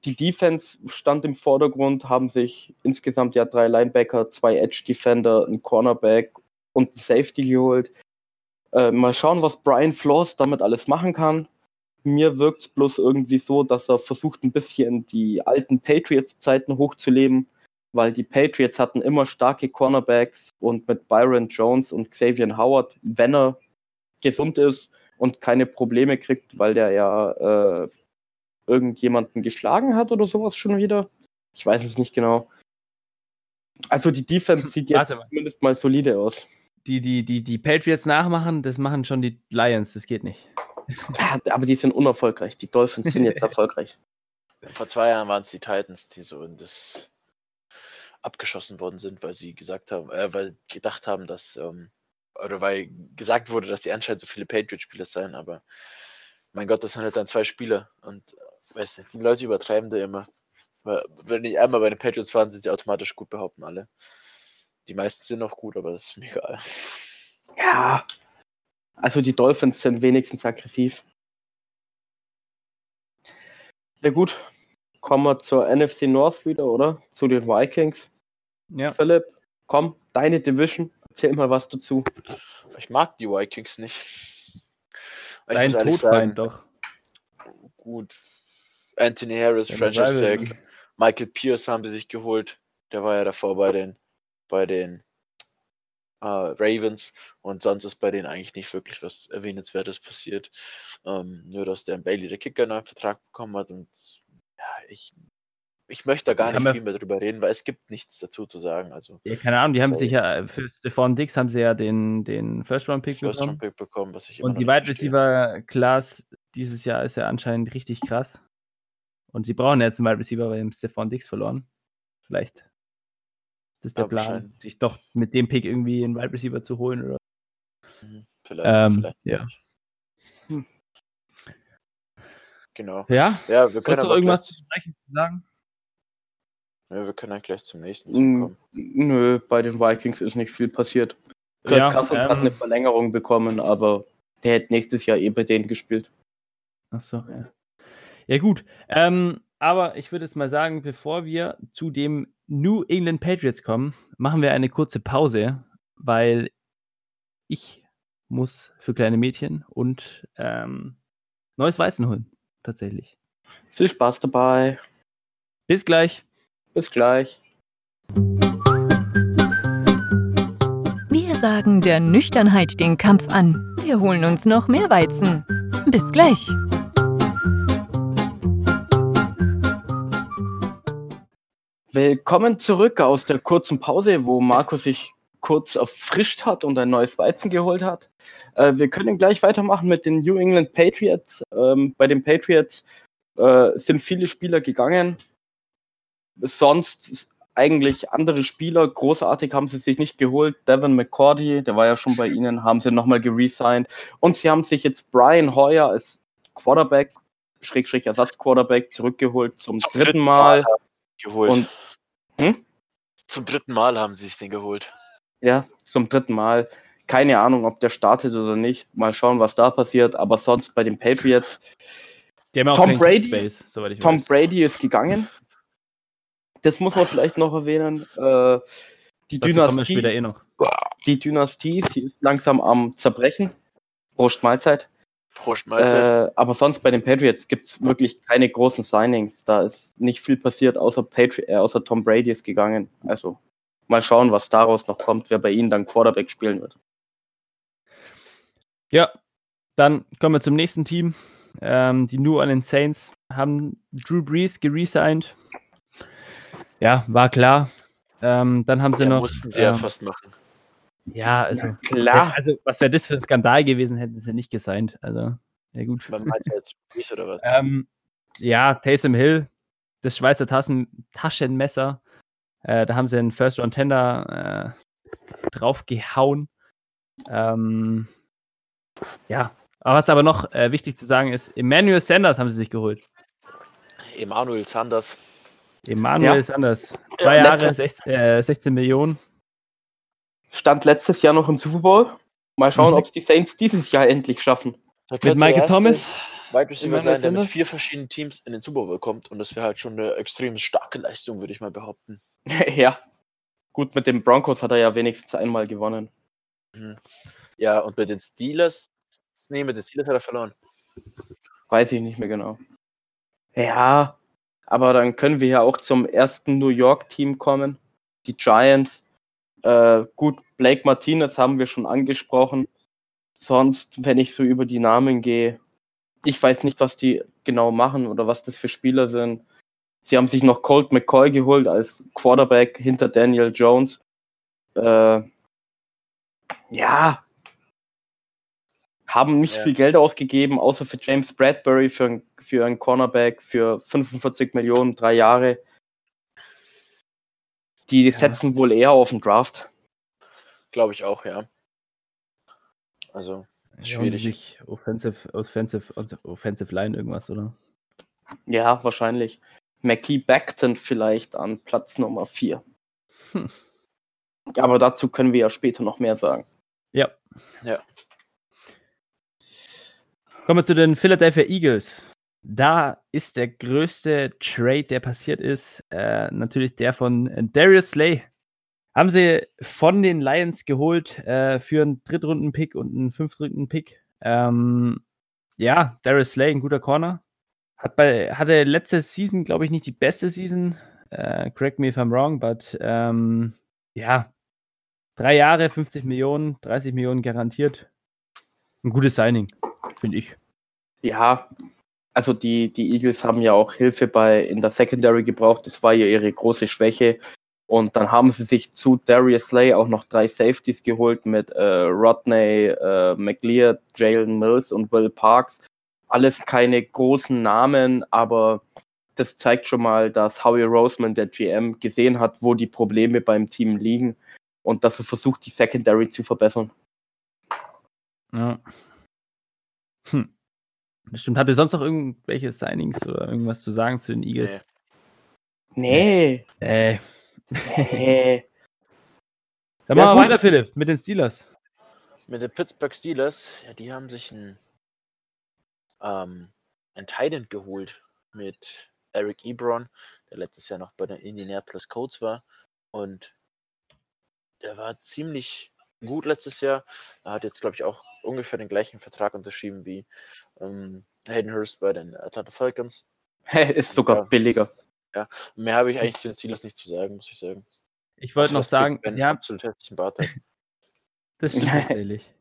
Die Defense stand im Vordergrund, haben sich insgesamt ja drei Linebacker, zwei Edge Defender, ein Cornerback und ein Safety geholt. Äh, mal schauen, was Brian Flores damit alles machen kann mir wirkt es bloß irgendwie so, dass er versucht, ein bisschen die alten Patriots-Zeiten hochzuleben, weil die Patriots hatten immer starke Cornerbacks und mit Byron Jones und Xavier Howard, wenn er gesund ist und keine Probleme kriegt, weil der ja äh, irgendjemanden geschlagen hat oder sowas schon wieder. Ich weiß es nicht genau. Also die Defense sieht jetzt mal. zumindest mal solide aus. Die, die, die, die Patriots nachmachen, das machen schon die Lions, das geht nicht. Ja, aber die sind unerfolgreich. Die Dolphins sind jetzt (laughs) erfolgreich. Vor zwei Jahren waren es die Titans, die so in das abgeschossen worden sind, weil sie gesagt haben, äh, weil gedacht haben, dass, ähm, oder weil gesagt wurde, dass die anscheinend so viele Patriot-Spieler seien, aber mein Gott, das sind halt dann zwei Spieler und äh, weiß nicht, die Leute übertreiben da immer. Weil, wenn die einmal bei den Patriots waren, sind sie automatisch gut, behaupten alle. Die meisten sind noch gut, aber das ist mir egal. Ja. Also die Dolphins sind wenigstens aggressiv. Ja gut, kommen wir zur NFC North wieder, oder? Zu den Vikings. Ja. Philipp, komm, deine Division, erzähl mal was dazu. Ich mag die Vikings nicht. Ich Dein Todfeind doch. gut. Anthony Harris, Dein Franchise. Tag. Michael Pierce haben sie sich geholt. Der war ja davor bei den, bei den äh, Ravens und sonst ist bei denen eigentlich nicht wirklich was Erwähnenswertes passiert. Ähm, nur, dass der Bailey, der Kicker, einen neuen Vertrag bekommen hat und ja, ich, ich möchte da gar nicht viel mehr drüber reden, weil es gibt nichts dazu zu sagen. Also, Ja, keine Ahnung, die haben sich ja für Stephon Dix haben sie ja den, den First-Round-Pick First bekommen. Round Pick bekommen, was ich immer Und die Wide verstehe. Receiver Class dieses Jahr ist ja anscheinend richtig krass. Und sie brauchen jetzt einen Wide Receiver, weil sie Stephon Dix verloren. Vielleicht ist das der Ja, Plan, sich doch mit dem Pick irgendwie einen Wide Receiver zu holen oder Mhm, Vielleicht, Ähm, vielleicht. ja. Hm. Genau. Ja? Ja, wir können aber irgendwas gleich, zu sprechen zu sagen? Ja, wir können dann gleich zum nächsten Mm, zukommen. Nö, bei den Vikings ist nicht viel passiert. Kirk Ja, hat ähm, eine Verlängerung bekommen, aber der hätte nächstes Jahr eh bei denen gespielt. Ach so, ja. Ja, gut. Ähm, aber ich würde jetzt mal sagen, bevor wir zu dem New England Patriots kommen, machen wir eine kurze Pause, weil ich muss für kleine Mädchen und ähm, neues Weizen holen. Tatsächlich. Viel Spaß dabei. Bis gleich. Bis gleich. Wir sagen der Nüchternheit den Kampf an. Wir holen uns noch mehr Weizen. Bis gleich. Willkommen zurück aus der kurzen Pause, wo Marco sich kurz erfrischt hat und ein neues Weizen geholt hat. Äh, wir können gleich weitermachen mit den New England Patriots. Ähm, bei den Patriots äh, sind viele Spieler gegangen. Sonst eigentlich andere Spieler, großartig haben sie sich nicht geholt. Devin McCordy, der war ja schon bei ihnen, haben sie nochmal geresigned. Und sie haben sich jetzt Brian Hoyer als Quarterback, Schrägstrich Ersatzquarterback zurückgeholt zum, zum dritten, dritten Mal. Mal geholt. Und, hm? Zum dritten Mal haben sie sich den geholt. Ja, zum dritten Mal. Keine Ahnung, ob der startet oder nicht. Mal schauen, was da passiert. Aber sonst bei den Patriots. Tom Brady, Space, Tom weiß. Brady ist gegangen das muss man vielleicht noch erwähnen. Äh, die Dynastie, eh noch. die Dynastie, die ist langsam am Zerbrechen. Prost Mahlzeit. Prost Mahlzeit. Äh, aber sonst bei den Patriots gibt es wirklich keine großen Signings. Da ist nicht viel passiert, außer, Patri äh, außer Tom Brady ist gegangen. Also mal schauen, was daraus noch kommt, wer bei ihnen dann Quarterback spielen wird. Ja, dann kommen wir zum nächsten Team. Ähm, die New Orleans Saints haben Drew Brees geresigned ja, war klar. Ähm, dann haben sie ja, noch. mussten sie ähm, ja fast machen. Ja, also ja, klar. Also, was wäre das für ein Skandal gewesen, hätten sie nicht gesigned. Also, ja gut. Man meint ja jetzt Brees oder was? (laughs) Ähm, ja, Taysom Hill, das Schweizer Taschen, Taschenmesser. Äh, da haben sie einen First Round Tender äh, draufgehauen. Ähm, ja, aber was aber noch äh, wichtig zu sagen ist, Emmanuel Sanders haben sie sich geholt. Emmanuel Sanders. Emanuel ja. anders. Zwei ja, Jahre, 16, äh, 16 Millionen. Stand letztes Jahr noch im Super Bowl. Mal schauen, mhm. ob es die Saints dieses Jahr endlich schaffen. Mit Michael Thomas. Wide Receiver sein, der mit vier verschiedenen Teams in den Super Bowl kommt. Und das wäre halt schon eine extrem starke Leistung, würde ich mal behaupten. (laughs) ja. Gut, mit den Broncos hat er ja wenigstens einmal gewonnen. Mhm. Ja, und mit den Steelers, nee, mit den Steelers hat er verloren. Weiß ich nicht mehr genau. Ja, aber dann können wir ja auch zum ersten New York-Team kommen. Die Giants. Äh, gut, Blake Martinez haben wir schon angesprochen. Sonst, wenn ich so über die Namen gehe, ich weiß nicht, was die genau machen oder was das für Spieler sind. Sie haben sich noch Colt McCoy geholt als Quarterback hinter Daniel Jones. Äh, ja, haben nicht ja. viel Geld ausgegeben, außer für James Bradbury, für, ein, für einen Cornerback, für 45 Millionen, drei Jahre. Die ja. setzen wohl eher auf den Draft. Glaube ich auch, ja. Also, schwierig. Nicht offensive, offensive, offensive Line irgendwas, oder? Ja, wahrscheinlich. Mackie Beckton vielleicht an Platz Nummer 4. Hm. Aber dazu können wir ja später noch mehr sagen. Ja. Ja. Kommen wir zu den Philadelphia Eagles. Da ist der größte Trade, der passiert ist, äh, natürlich der von Darius Slay. Haben sie von den Lions geholt äh, für einen Drittrunden-Pick und einen Fünftrunden-Pick. Ähm, ja, Darius Slay, ein guter Corner. Hat bei, hatte letzte Season, glaube ich, nicht die beste Season. Äh, correct me if I'm wrong, but ähm, ja, drei Jahre, 50 Millionen, 30 Millionen garantiert. Ein gutes Signing finde ich. Ja, also die, die Eagles haben ja auch Hilfe bei in der Secondary gebraucht. Das war ja ihre große Schwäche. Und dann haben sie sich zu Darius Slay auch noch drei Safeties geholt mit äh, Rodney, äh, McLeod, Jalen Mills und Will Parks. Alles keine großen Namen, aber das zeigt schon mal, dass Howie Roseman, der GM, gesehen hat, wo die Probleme beim Team liegen und dass er versucht, die Secondary zu verbessern. Ja. Hm. Das stimmt. Habt ihr sonst noch irgendwelche Signings oder irgendwas zu sagen zu den Eagles? Nee. Nee. Nee. (laughs) Dann ja, machen wir weiter, Philipp, mit den Steelers. Mit den Pittsburgh Steelers, ja, die haben sich einen, ähm, einen Titan geholt mit Eric Ebron, der letztes Jahr noch bei den Indianapolis Colts war. Und der war ziemlich gut letztes Jahr. Er hat jetzt, glaube ich, auch ungefähr den gleichen Vertrag unterschrieben wie ähm, Hayden Hurst bei den Atlanta Falcons. (laughs) ist sogar ja, billiger. Ja, mehr habe ich eigentlich zu den Steelers nicht zu sagen, muss ich sagen. Ich wollte noch sagen, sie haben absolut hässlichen Bart. (laughs) das stimmt (laughs) tatsächlich.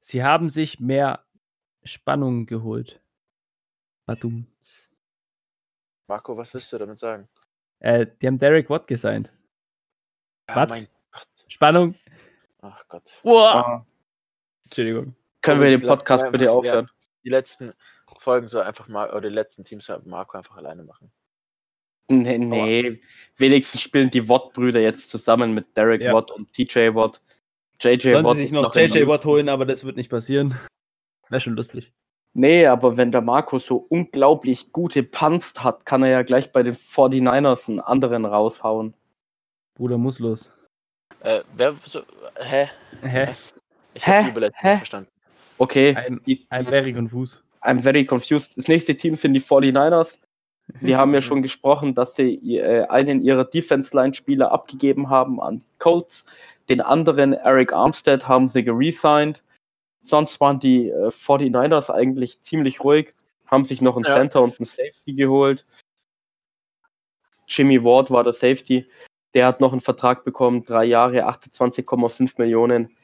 Sie haben sich mehr Spannung geholt. Badums. Marco, was willst du damit sagen? Äh, die haben Derek Watt gesigned. Ja, Watt. Spannung. Ach Gott. Boah. Entschuldigung. können wir den Podcast bitte aufhören? Die letzten Folgen soll einfach mal, oder die letzten Teams soll Marco einfach alleine machen. Nee, nee. Wenigstens spielen die Watt-Brüder jetzt zusammen mit Derek Ja. Watt und TJ Watt. JJ Sollen Watt sie sich noch JJ Watt holen, aber das wird nicht passieren. Wäre schon lustig. Nee, aber wenn der Marco so unglaublich gute Punts hat, kann er ja gleich bei den 49ers einen anderen raushauen. Bruder muss los. Äh, wer so, hä? Hä? Was? Ich habe die Überleitung Hä? nicht verstanden. Okay, I'm, I'm very confused. I'm very confused. Das nächste Team sind die 49ers. Wir haben ja (laughs) schon gesprochen, dass sie äh, einen ihrer Defense-Line-Spieler abgegeben haben an die Colts. Den anderen, Eric Armstead, haben sie geresigned. Sonst waren die äh, 49ers eigentlich ziemlich ruhig, haben sich noch einen Ja. Center und einen Safety geholt. Jimmy Ward war der Safety. Der hat noch einen Vertrag bekommen, drei Jahre, 28,5 Millionen.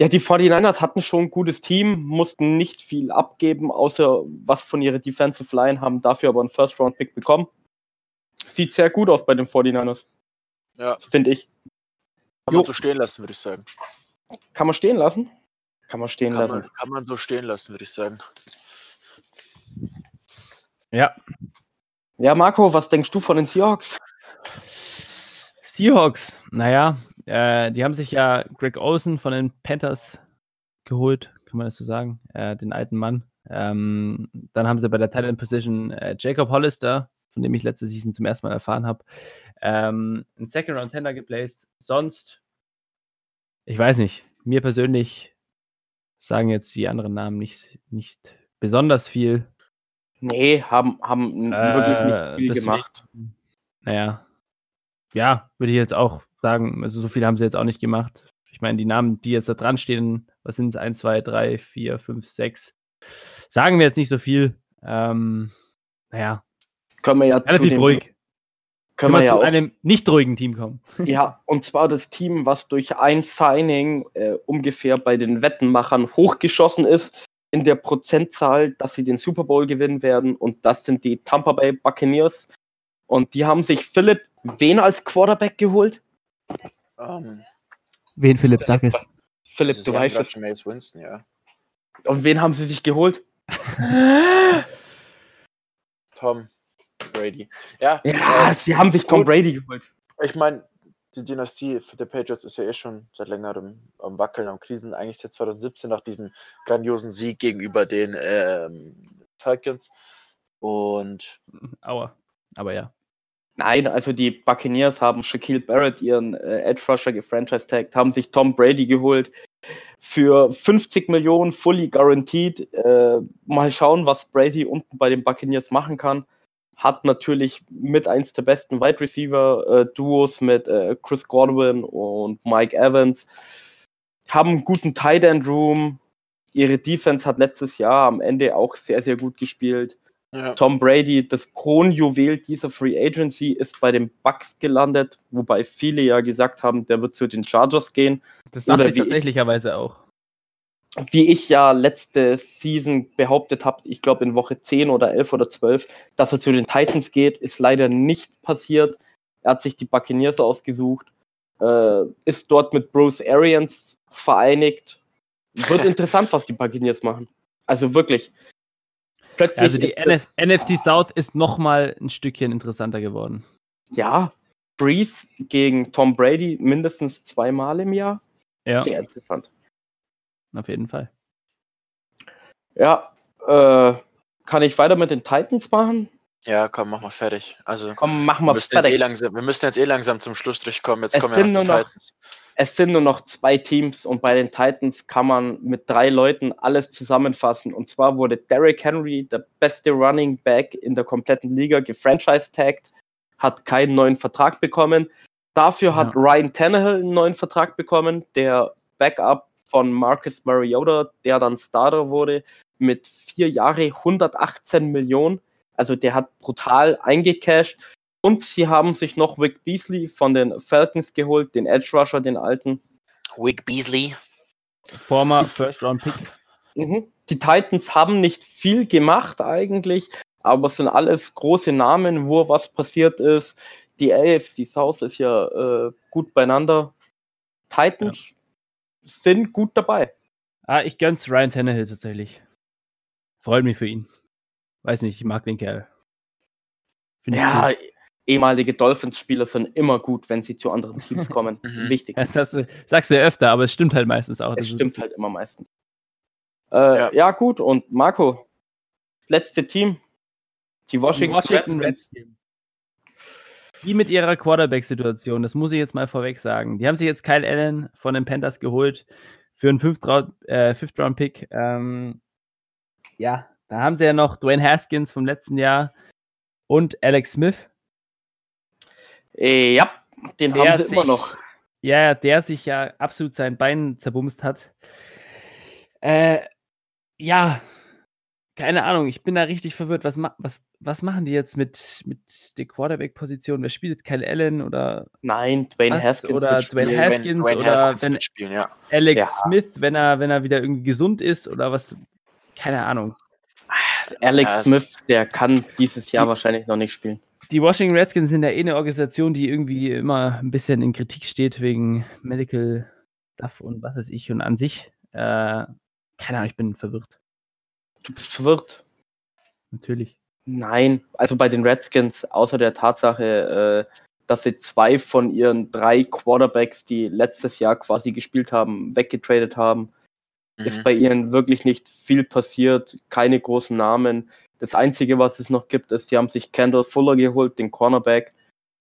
Ja, die 49ers hatten schon ein gutes Team, mussten nicht viel abgeben, außer was von ihrer Defensive Line, haben dafür aber einen First-Round-Pick bekommen. Sieht sehr gut aus bei den 49ers, Ja, finde ich. kann Jo. man so stehen lassen, würde ich sagen. Kann man stehen lassen? Kann man stehen Kann lassen. man, kann man so stehen lassen, würde ich sagen. Ja. Ja, Marco, was denkst du von den Seahawks? Seahawks, naja, äh, die haben sich ja Greg Olsen von den Panthers geholt, kann man das so sagen, äh, den alten Mann. Ähm, dann haben sie bei der Tight End Position äh, Jacob Hollister, von dem ich letzte Season zum ersten Mal erfahren habe, ähm, einen Second Round Tender geplaced. Sonst, ich weiß nicht, mir persönlich sagen jetzt die anderen Namen nicht, nicht besonders viel. Nee, haben, haben wirklich nicht viel Äh, deswegen- gemacht. Naja. Ja, würde ich jetzt auch sagen. Also so viel haben sie jetzt auch nicht gemacht. Ich meine, die Namen, die jetzt da dran stehen, was sind es? 1, 2, 3, 4, 5, 6. Sagen wir jetzt nicht so viel. Ähm, naja, Können wir ja zu relativ dem, ruhig. Können Können wir wir ja zu einem nicht ruhigen Team kommen. (laughs) Ja, und zwar das Team, was durch ein Signing äh, ungefähr bei den Wettenmachern hochgeschossen ist in der Prozentzahl, dass sie den Super Bowl gewinnen werden. Und das sind die Tampa Bay Buccaneers. Und die haben sich Philipp wen als Quarterback geholt? Ähm, Wen Philipp, sag es. Philipp, du weißt es. schon Mace Winston, ja. Und wen haben sie sich geholt? (laughs) Tom Brady. Ja, ja, äh, sie haben sich Tom gut. Brady geholt. ich meine, die Dynastie für die Patriots ist ja eh schon seit längerem am Wackeln, am Krisen. Eigentlich seit 2017 nach diesem grandiosen Sieg gegenüber den ähm, Falcons. Und Aua. Aber ja. Nein, also die Buccaneers haben Shaquille Barrett, ihren äh, Edge Rusher, gefranchise-tagged, haben sich Tom Brady geholt für 50 Millionen, fully guaranteed. Äh, mal schauen, was Brady unten bei den Buccaneers machen kann. Hat natürlich mit eins der besten Wide Receiver-Duos mit äh, Chris Godwin und Mike Evans. Haben einen guten Tight End Room. Ihre Defense hat letztes Jahr am Ende auch sehr, sehr gut gespielt. Ja, Tom Brady, das Kronjuwel dieser Free Agency, ist bei den Bucks gelandet, wobei viele ja gesagt haben, der wird zu den Chargers gehen. Das dachte ich wie- tatsächlicherweise auch. Wie ich ja letzte Season behauptet habe, ich glaube in Woche 10 oder 11 oder 12, dass er zu den Titans geht, ist leider nicht passiert. Er hat sich die Buccaneers ausgesucht, äh, ist dort mit Bruce Arians vereinigt. Wird (laughs) interessant, was die Buccaneers machen. Also wirklich. Plötzlich Also die NF NFC South ist nochmal ein Stückchen interessanter geworden. ja, Breeze gegen Tom Brady mindestens zweimal im Jahr. Ja, Sehr interessant. auf jeden Fall. Ja, äh, kann ich weiter mit den Titans machen? Ja, komm, mach mal fertig. Also, Komm, machen wir wir eh fertig. langsam, wir müssen jetzt eh langsam zum Schlussstrich kommen. Jetzt Es kommen wir sind nur noch- Titans. Es sind nur noch zwei Teams und bei den Titans kann man mit drei Leuten alles zusammenfassen. Und zwar wurde Derrick Henry, der beste Running Back in der kompletten Liga, gefranchise-tagged, hat keinen neuen Vertrag bekommen. Dafür hat Ja. Ryan Tannehill einen neuen Vertrag bekommen, der Backup von Marcus Mariota, der dann Starter wurde, mit vier Jahre 118 Millionen. Also der hat brutal eingecashed. Und sie haben sich noch Vic Beasley von den Falcons geholt, den Edge Rusher, den alten. Wick Beasley. Former First Round Pick. Mhm. Die Titans haben nicht viel gemacht eigentlich, aber es sind alles große Namen, wo was passiert ist. Die AFC South ist ja äh, gut beieinander. Titans sind gut dabei. Ah, ich gönn's Ryan Tannehill tatsächlich. Freut mich für ihn. Weiß nicht, ich mag den Kerl. Find ja, ehemalige Dolphins-Spieler sind immer gut, wenn sie zu anderen (laughs) Teams kommen. Mhm. Wichtig. Das du, sagst du ja öfter, aber es stimmt halt meistens auch. Es stimmt halt immer meistens. Äh, ja. ja. gut. Und Marco, das letzte Team. Die Washington, Washington Redskins. Wie mit ihrer Quarterback-Situation, das muss ich jetzt mal vorweg sagen. Die haben sich jetzt Kyle Allen von den Panthers geholt für einen Fifth-Round-Pick. Äh, ähm, ja, da haben sie ja noch Dwayne Haskins vom letzten Jahr und Alex Smith. Äh, ja, den der haben sie sich, immer noch. Ja, der sich ja absolut sein Bein zerbumst hat. Äh, ja, keine Ahnung, ich bin da richtig verwirrt. Was, was, was machen die jetzt mit, mit der Quarterback-Position? Wer spielt jetzt Kyle Allen oder. Nein, Dwayne was? Haskins. Oder Dwayne Haskins Dwayne oder Haskins wenn spielen, ja. Alex ja. Smith, wenn er, wenn er wieder irgendwie gesund ist oder was. Keine Ahnung. Alex ja, Smith, der kann dieses Jahr die, wahrscheinlich noch nicht spielen. Die Washington Redskins sind ja eh eine Organisation, die irgendwie immer ein bisschen in Kritik steht wegen Medical Stuff und was weiß ich. Und an sich, äh, keine Ahnung, ich bin verwirrt. Du bist verwirrt. Natürlich. Nein, also bei den Redskins, außer der Tatsache, äh, dass sie zwei von ihren drei Quarterbacks, die letztes Jahr quasi gespielt haben, weggetradet haben, mhm. ist bei ihnen wirklich nicht viel passiert, keine großen Namen. Das Einzige, was es noch gibt, ist, sie haben sich Kendall Fuller geholt, den Cornerback,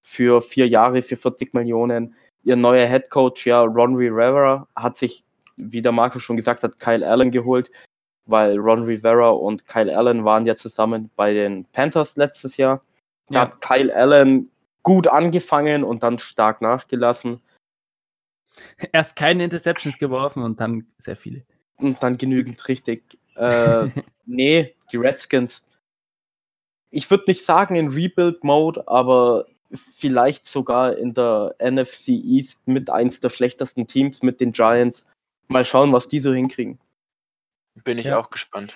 für vier Jahre, für 40 Millionen. Ihr neuer Head Coach, ja, Ron Rivera, hat sich, wie der Marco schon gesagt hat, Kyle Allen geholt, weil Ron Rivera und Kyle Allen waren ja zusammen bei den Panthers letztes Jahr. Da ja. hat Kyle Allen gut angefangen und dann stark nachgelassen. Erst keine Interceptions geworfen und dann sehr viele. Und dann genügend richtig. Äh, (laughs) nee, die Redskins. Ich würde nicht sagen in Rebuild-Mode, aber vielleicht sogar in der NFC East mit eins der schlechtesten Teams mit den Giants. Mal schauen, was die so hinkriegen. Bin ich ja. auch gespannt.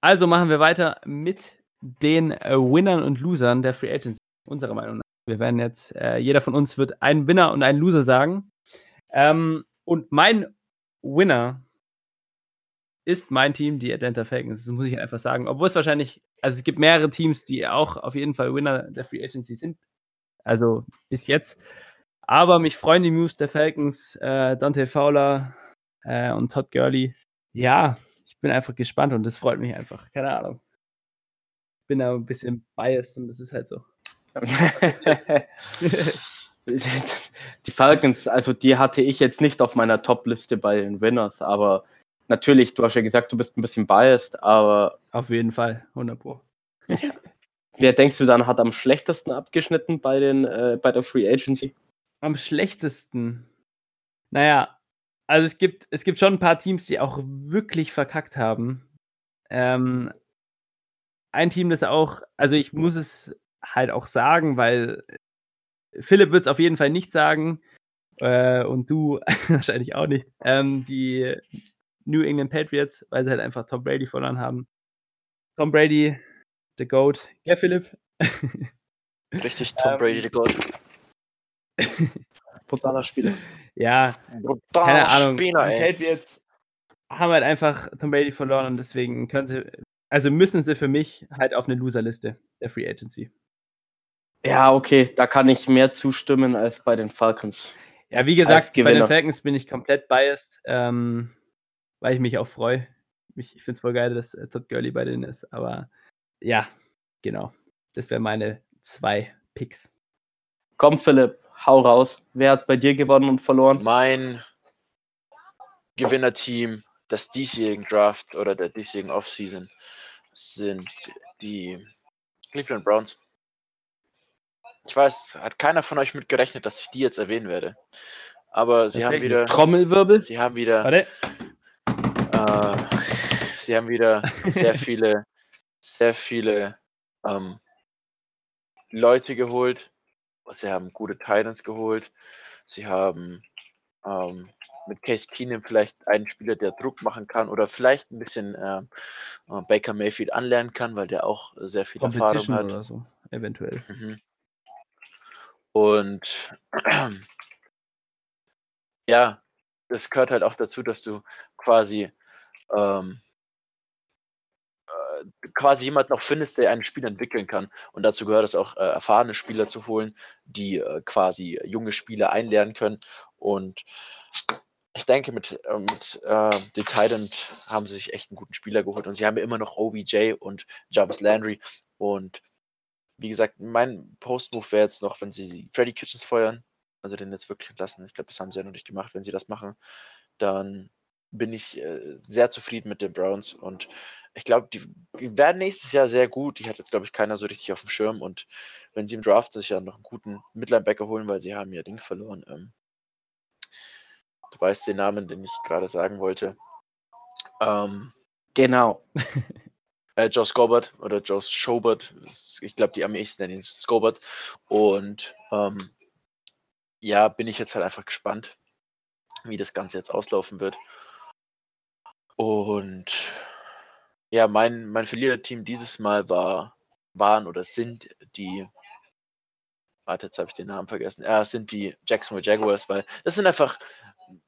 Also machen wir weiter mit den äh, Winnern und Losern der Free Agency, unserer Meinung nach. Wir werden jetzt, äh, jeder von uns wird einen Winner und einen Loser sagen. Ähm, und mein Winner ist mein Team, die Atlanta Falcons. Das muss ich einfach sagen. Obwohl es wahrscheinlich, also es gibt mehrere Teams, die auch auf jeden Fall Winner der Free Agency sind. Also bis jetzt. Aber mich freuen die Moves der Falcons, äh, Dante Fowler äh, und Todd Gurley ja, ich bin einfach gespannt und das freut mich einfach. Keine Ahnung. Ich bin da ein bisschen biased und das ist halt so. (laughs) (laughs) die Falcons, also die hatte ich jetzt nicht auf meiner Top-Liste bei den Winners, aber natürlich, du hast ja gesagt, du bist ein bisschen biased, aber. Auf jeden Fall, 100 Pro. Wer denkst du dann hat am schlechtesten abgeschnitten bei, den, äh, bei der Free Agency? Am schlechtesten? Naja, also es gibt, es gibt schon ein paar Teams, die auch wirklich verkackt haben. Ähm, ein Team, das auch, also ich muss es halt auch sagen, weil Philipp wird es auf jeden Fall nicht sagen äh, und du (laughs) wahrscheinlich auch nicht. Ähm, die New England Patriots, weil sie halt einfach Tom Brady verloren haben. Tom Brady, the GOAT. Ja, Philipp? (laughs) Richtig, Tom Brady, the GOAT. (laughs) Brutaler Spieler. Ja, Brutaler keine Ahnung. Spieler, ey. Patriots haben halt einfach Tom Brady verloren und deswegen können sie, also müssen sie für mich halt auf eine Loserliste der Free Agency. Ja, okay, da kann ich mehr zustimmen als bei den Falcons. Ja, wie gesagt, bei den Falcons bin ich komplett biased, ähm, weil ich mich auch freue. Ich, finde es voll geil, dass äh, Todd Gurley bei denen ist, aber ja, genau. Das wären meine zwei Picks. Komm, Philipp, hau raus. Wer hat bei dir gewonnen und verloren? Mein Gewinnerteam des diesjährigen Drafts oder der diesjährigen Offseason sind die Cleveland Browns. Ich weiß, hat keiner von euch mit gerechnet, dass ich die jetzt erwähnen werde. Aber sie haben wieder. Trommelwirbel? Sie haben wieder. Warte. Äh, sie haben wieder sehr (laughs) viele, sehr viele ähm, Leute geholt, Sie haben gute Titans geholt. Sie haben ähm, mit Case Keenum vielleicht einen Spieler, der Druck machen kann oder vielleicht ein bisschen äh, äh Baker Mayfield anlernen kann, weil der auch sehr viel Erfahrung hat. Oder so, eventuell. Mhm. Und (clears throat) ja, das gehört halt auch dazu, dass du quasi ähm, äh, quasi jemand noch findest, der ein Spiel entwickeln kann. Und dazu gehört es auch, äh, erfahrene Spieler zu holen, die äh, quasi junge Spieler einlernen können. Und ich denke, mit, äh, mit äh, den Titan haben sie sich echt einen guten Spieler geholt. Und sie haben immer noch OBJ und Jarvis Landry. Und wie gesagt, mein Post-Move wäre jetzt noch, wenn sie Freddy Kitchens feuern, also den jetzt wirklich entlassen. Ich glaube, das haben sie ja noch nicht gemacht. Wenn sie das machen, dann bin ich äh, sehr zufrieden mit den Browns und ich glaube, die, die, werden nächstes Jahr sehr gut. Die hat jetzt, glaube ich, keiner so richtig auf dem Schirm und wenn sie im Draft sich ja noch einen guten Midlinebacker holen, weil sie haben ja Ding verloren. Ähm, du weißt den Namen, den ich gerade sagen wollte. Ähm, genau. (laughs) äh, Joe Scobert oder Joe Schobert. Ich glaube, die ehesten nennen ihn Scobert. Und ähm, ja, bin ich jetzt halt einfach gespannt, wie das Ganze jetzt auslaufen wird. Und ja, mein, mein Verliererteam dieses Mal war, waren oder sind die, warte, jetzt habe ich den Namen vergessen, ja, sind die Jacksonville Jaguars, weil das sind einfach,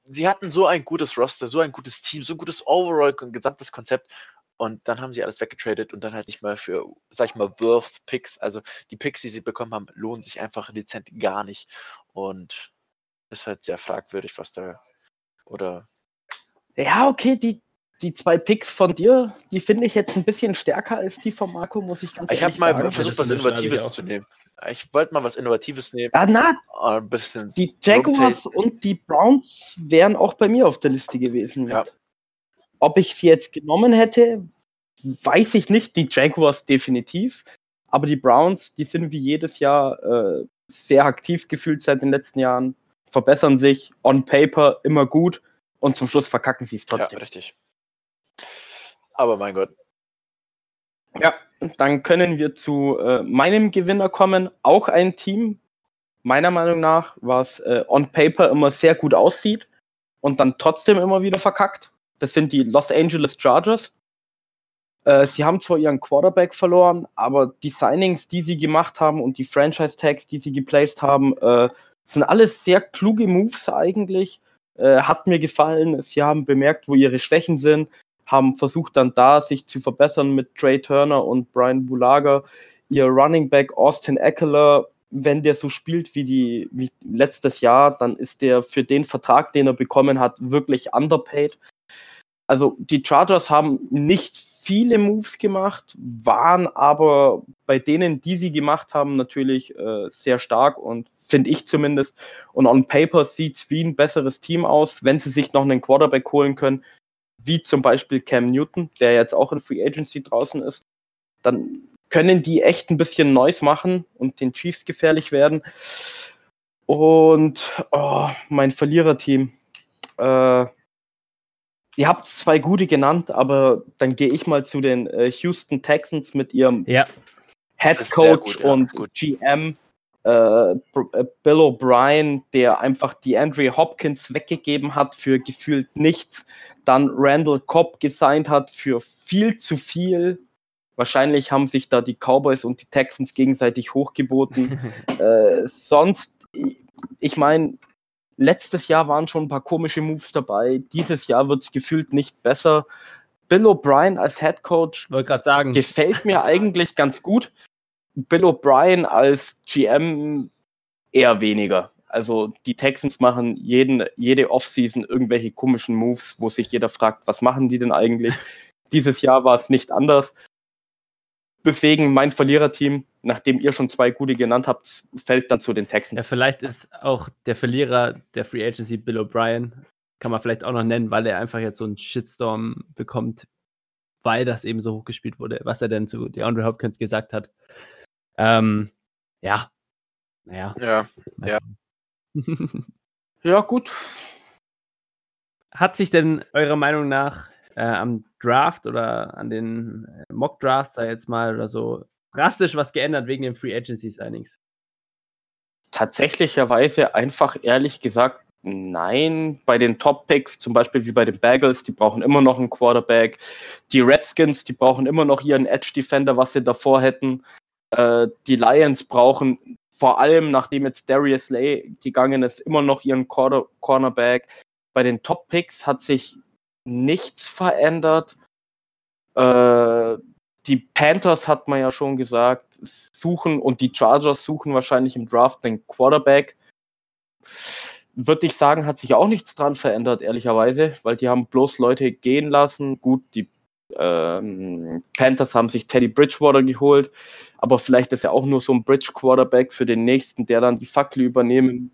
sie hatten so ein gutes Roster, so ein gutes Team, so ein gutes Overall, gesamtes Konzept und dann haben sie alles weggetradet und dann halt nicht mal für, sag ich mal, Worth Picks. Also die Picks, die sie bekommen haben, lohnen sich einfach dezent gar nicht. Und ist halt sehr fragwürdig, was da oder. Ja, okay, die, die zwei Picks von dir, die finde ich jetzt ein bisschen stärker als die von Marco, muss ich ganz ich ehrlich sagen. Ich habe mal versucht, was Innovatives zu nehmen. Ich wollte mal was Innovatives nehmen. Ah, na, ein bisschen die Jaguars und die Browns wären auch bei mir auf der Liste gewesen. Ja. Ob ich sie jetzt genommen hätte, weiß ich nicht. Die Jaguars definitiv. Aber die Browns, die sind wie jedes Jahr äh, sehr aktiv gefühlt seit den letzten Jahren, verbessern sich on paper immer gut und zum Schluss verkacken sie es trotzdem. Ja, richtig. Aber mein Gott. Ja, dann können wir zu äh, meinem Gewinner kommen. Auch ein Team, meiner Meinung nach, was äh, on paper immer sehr gut aussieht und dann trotzdem immer wieder verkackt. Das sind die Los Angeles Chargers. Äh, sie haben zwar ihren Quarterback verloren, aber die Signings, die sie gemacht haben und die Franchise-Tags, die sie geplaced haben, äh, sind alles sehr kluge Moves eigentlich. Äh, hat mir gefallen. Sie haben bemerkt, wo ihre Schwächen sind, haben versucht dann da sich zu verbessern mit Trey Turner und Brian Bulaga. Ihr Running Back Austin Eckler, wenn der so spielt wie, die, wie letztes Jahr, dann ist der für den Vertrag, den er bekommen hat, wirklich underpaid. Also die Chargers haben nicht viele Moves gemacht, waren aber bei denen, die sie gemacht haben, natürlich äh, sehr stark und finde ich zumindest. Und on paper sieht es wie ein besseres Team aus, wenn sie sich noch einen Quarterback holen können, wie zum Beispiel Cam Newton, der jetzt auch in Free Agency draußen ist. Dann können die echt ein bisschen Neues machen und den Chiefs gefährlich werden. Und oh, mein Verliererteam. Äh, Ihr habt zwei gute genannt, aber dann gehe ich mal zu den äh, Houston Texans mit ihrem ja. Head Coach gut, ja. und gut. GM äh, äh, Bill O'Brien, der einfach die Andre Hopkins weggegeben hat für gefühlt nichts, dann Randall Cobb gesigned hat für viel zu viel. Wahrscheinlich haben sich da die Cowboys und die Texans gegenseitig hochgeboten. (laughs) äh, sonst, ich meine, Letztes Jahr waren schon ein paar komische Moves dabei. Dieses Jahr wird es gefühlt nicht besser. Bill O'Brien als Head Coach gefällt mir eigentlich ganz gut. Bill O'Brien als GM eher weniger. Also die Texans machen jeden, jede Offseason irgendwelche komischen Moves, wo sich jeder fragt, was machen die denn eigentlich? (laughs) Dieses Jahr war es nicht anders. Deswegen mein Verliererteam, nachdem ihr schon zwei gute genannt habt, fällt dann zu den Texans. Ja, vielleicht ist auch der Verlierer der Free Agency Bill O'Brien, kann man vielleicht auch noch nennen, weil er einfach jetzt so einen Shitstorm bekommt, weil das eben so hochgespielt wurde, was er denn zu DeAndre Hopkins gesagt hat. Ähm, ja. Naja. Ja, ja. (laughs) ja, gut. Hat sich denn eurer Meinung nach äh, am Draft oder an den äh, Mock Drafts da jetzt mal oder so drastisch was geändert wegen den Free Agency Signings? Tatsächlicherweise einfach ehrlich gesagt nein. Bei den Top Picks, zum Beispiel wie bei den Bagels, die brauchen immer noch einen Quarterback. Die Redskins, die brauchen immer noch ihren Edge Defender, was sie davor hätten. Äh, die Lions brauchen vor allem, nachdem jetzt Darius Lay gegangen ist, immer noch ihren Corner Cornerback. bei den Top-Picks hat sich nichts verändert. Äh, die Panthers hat man ja schon gesagt, suchen und die Chargers suchen wahrscheinlich im Draft den Quarterback. Würde ich sagen, hat sich auch nichts dran verändert, ehrlicherweise, weil die haben bloß Leute gehen lassen. Gut, die ähm, Panthers haben sich Teddy Bridgewater geholt, aber vielleicht ist er auch nur so ein Bridge Quarterback für den nächsten, der dann die Fackel übernehmen.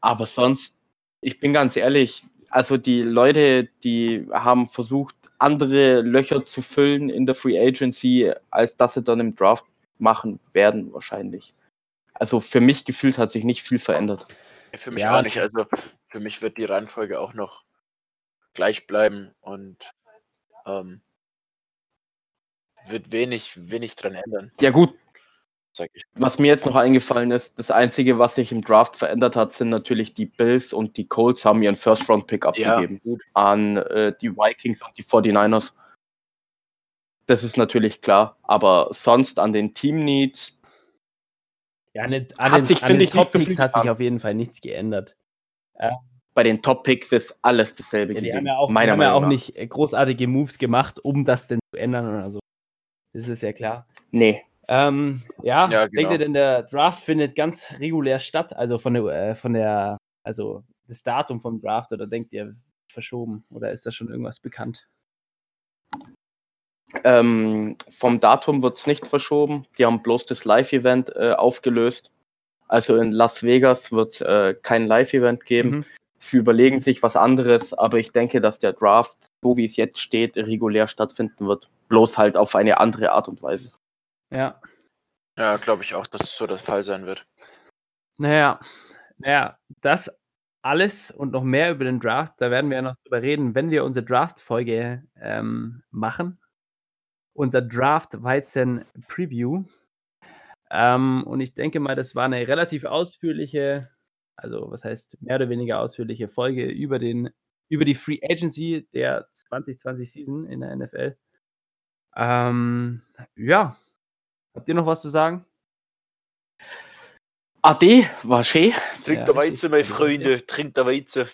Aber sonst, ich bin ganz ehrlich, also die Leute, die haben versucht, andere Löcher zu füllen in der Free Agency, als dass sie dann im Draft machen werden, wahrscheinlich. Also für mich gefühlt hat sich nicht viel verändert. Für mich ja. auch nicht. Also für mich wird die Reihenfolge auch noch gleich bleiben und ähm, wird wenig, wenig dran ändern. Ja, gut. Was mir jetzt noch eingefallen ist, das Einzige, was sich im Draft verändert hat, sind natürlich die Bills und die Colts haben ihren First-Round-Pick abgegeben ja, an äh, die Vikings und die 49ers. Das ist natürlich klar, aber sonst an den Team-Needs. Ja, an den, an den, sich, an den Top-Picks hat sich auf jeden Fall nichts geändert. Ja bei den Top-Picks ist alles dasselbe. Ja, die haben ja auch, meiner haben ja auch nicht großartige Moves gemacht, um das denn zu ändern oder so. Das ist ja klar. Nee. Ähm, ja, ja genau. denkt ihr denn, der Draft findet ganz regulär statt? Also von der, äh, von der, also das Datum vom Draft oder denkt ihr verschoben? Oder ist da schon irgendwas bekannt? Ähm, vom Datum wird es nicht verschoben. Die haben bloß das Live-Event äh, aufgelöst. Also in Las Vegas wird es äh, kein Live-Event geben. Mhm. Sie überlegen sich was anderes, aber ich denke, dass der Draft, so wie es jetzt steht, regulär stattfinden wird. Bloß halt auf eine andere Art und Weise. Ja. Ja, glaube ich auch, dass so der Fall sein wird. Naja, naja, das alles und noch mehr über den Draft, da werden wir ja noch drüber reden, wenn wir unsere Draft-Folge ähm, machen. Unser Draft-Weizen-Preview. Ähm, und ich denke mal, das war eine relativ ausführliche also was heißt mehr oder weniger ausführliche Folge über den über die Free Agency der 2020 Season in der NFL. Ähm, ja, habt ihr noch was zu sagen? Ade, war schön. Trinkt ja, der Weizen, meine Freunde, trinkt der Weizen.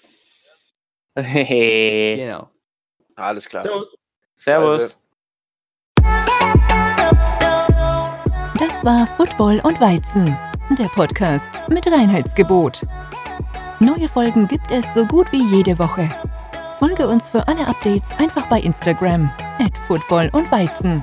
(laughs) genau. Alles klar. Servus. Servus. Das war Football und Weizen der Podcast mit Reinheitsgebot. Neue Folgen gibt es so gut wie jede Woche. Folge uns für alle Updates einfach bei Instagram, at Football und Weizen.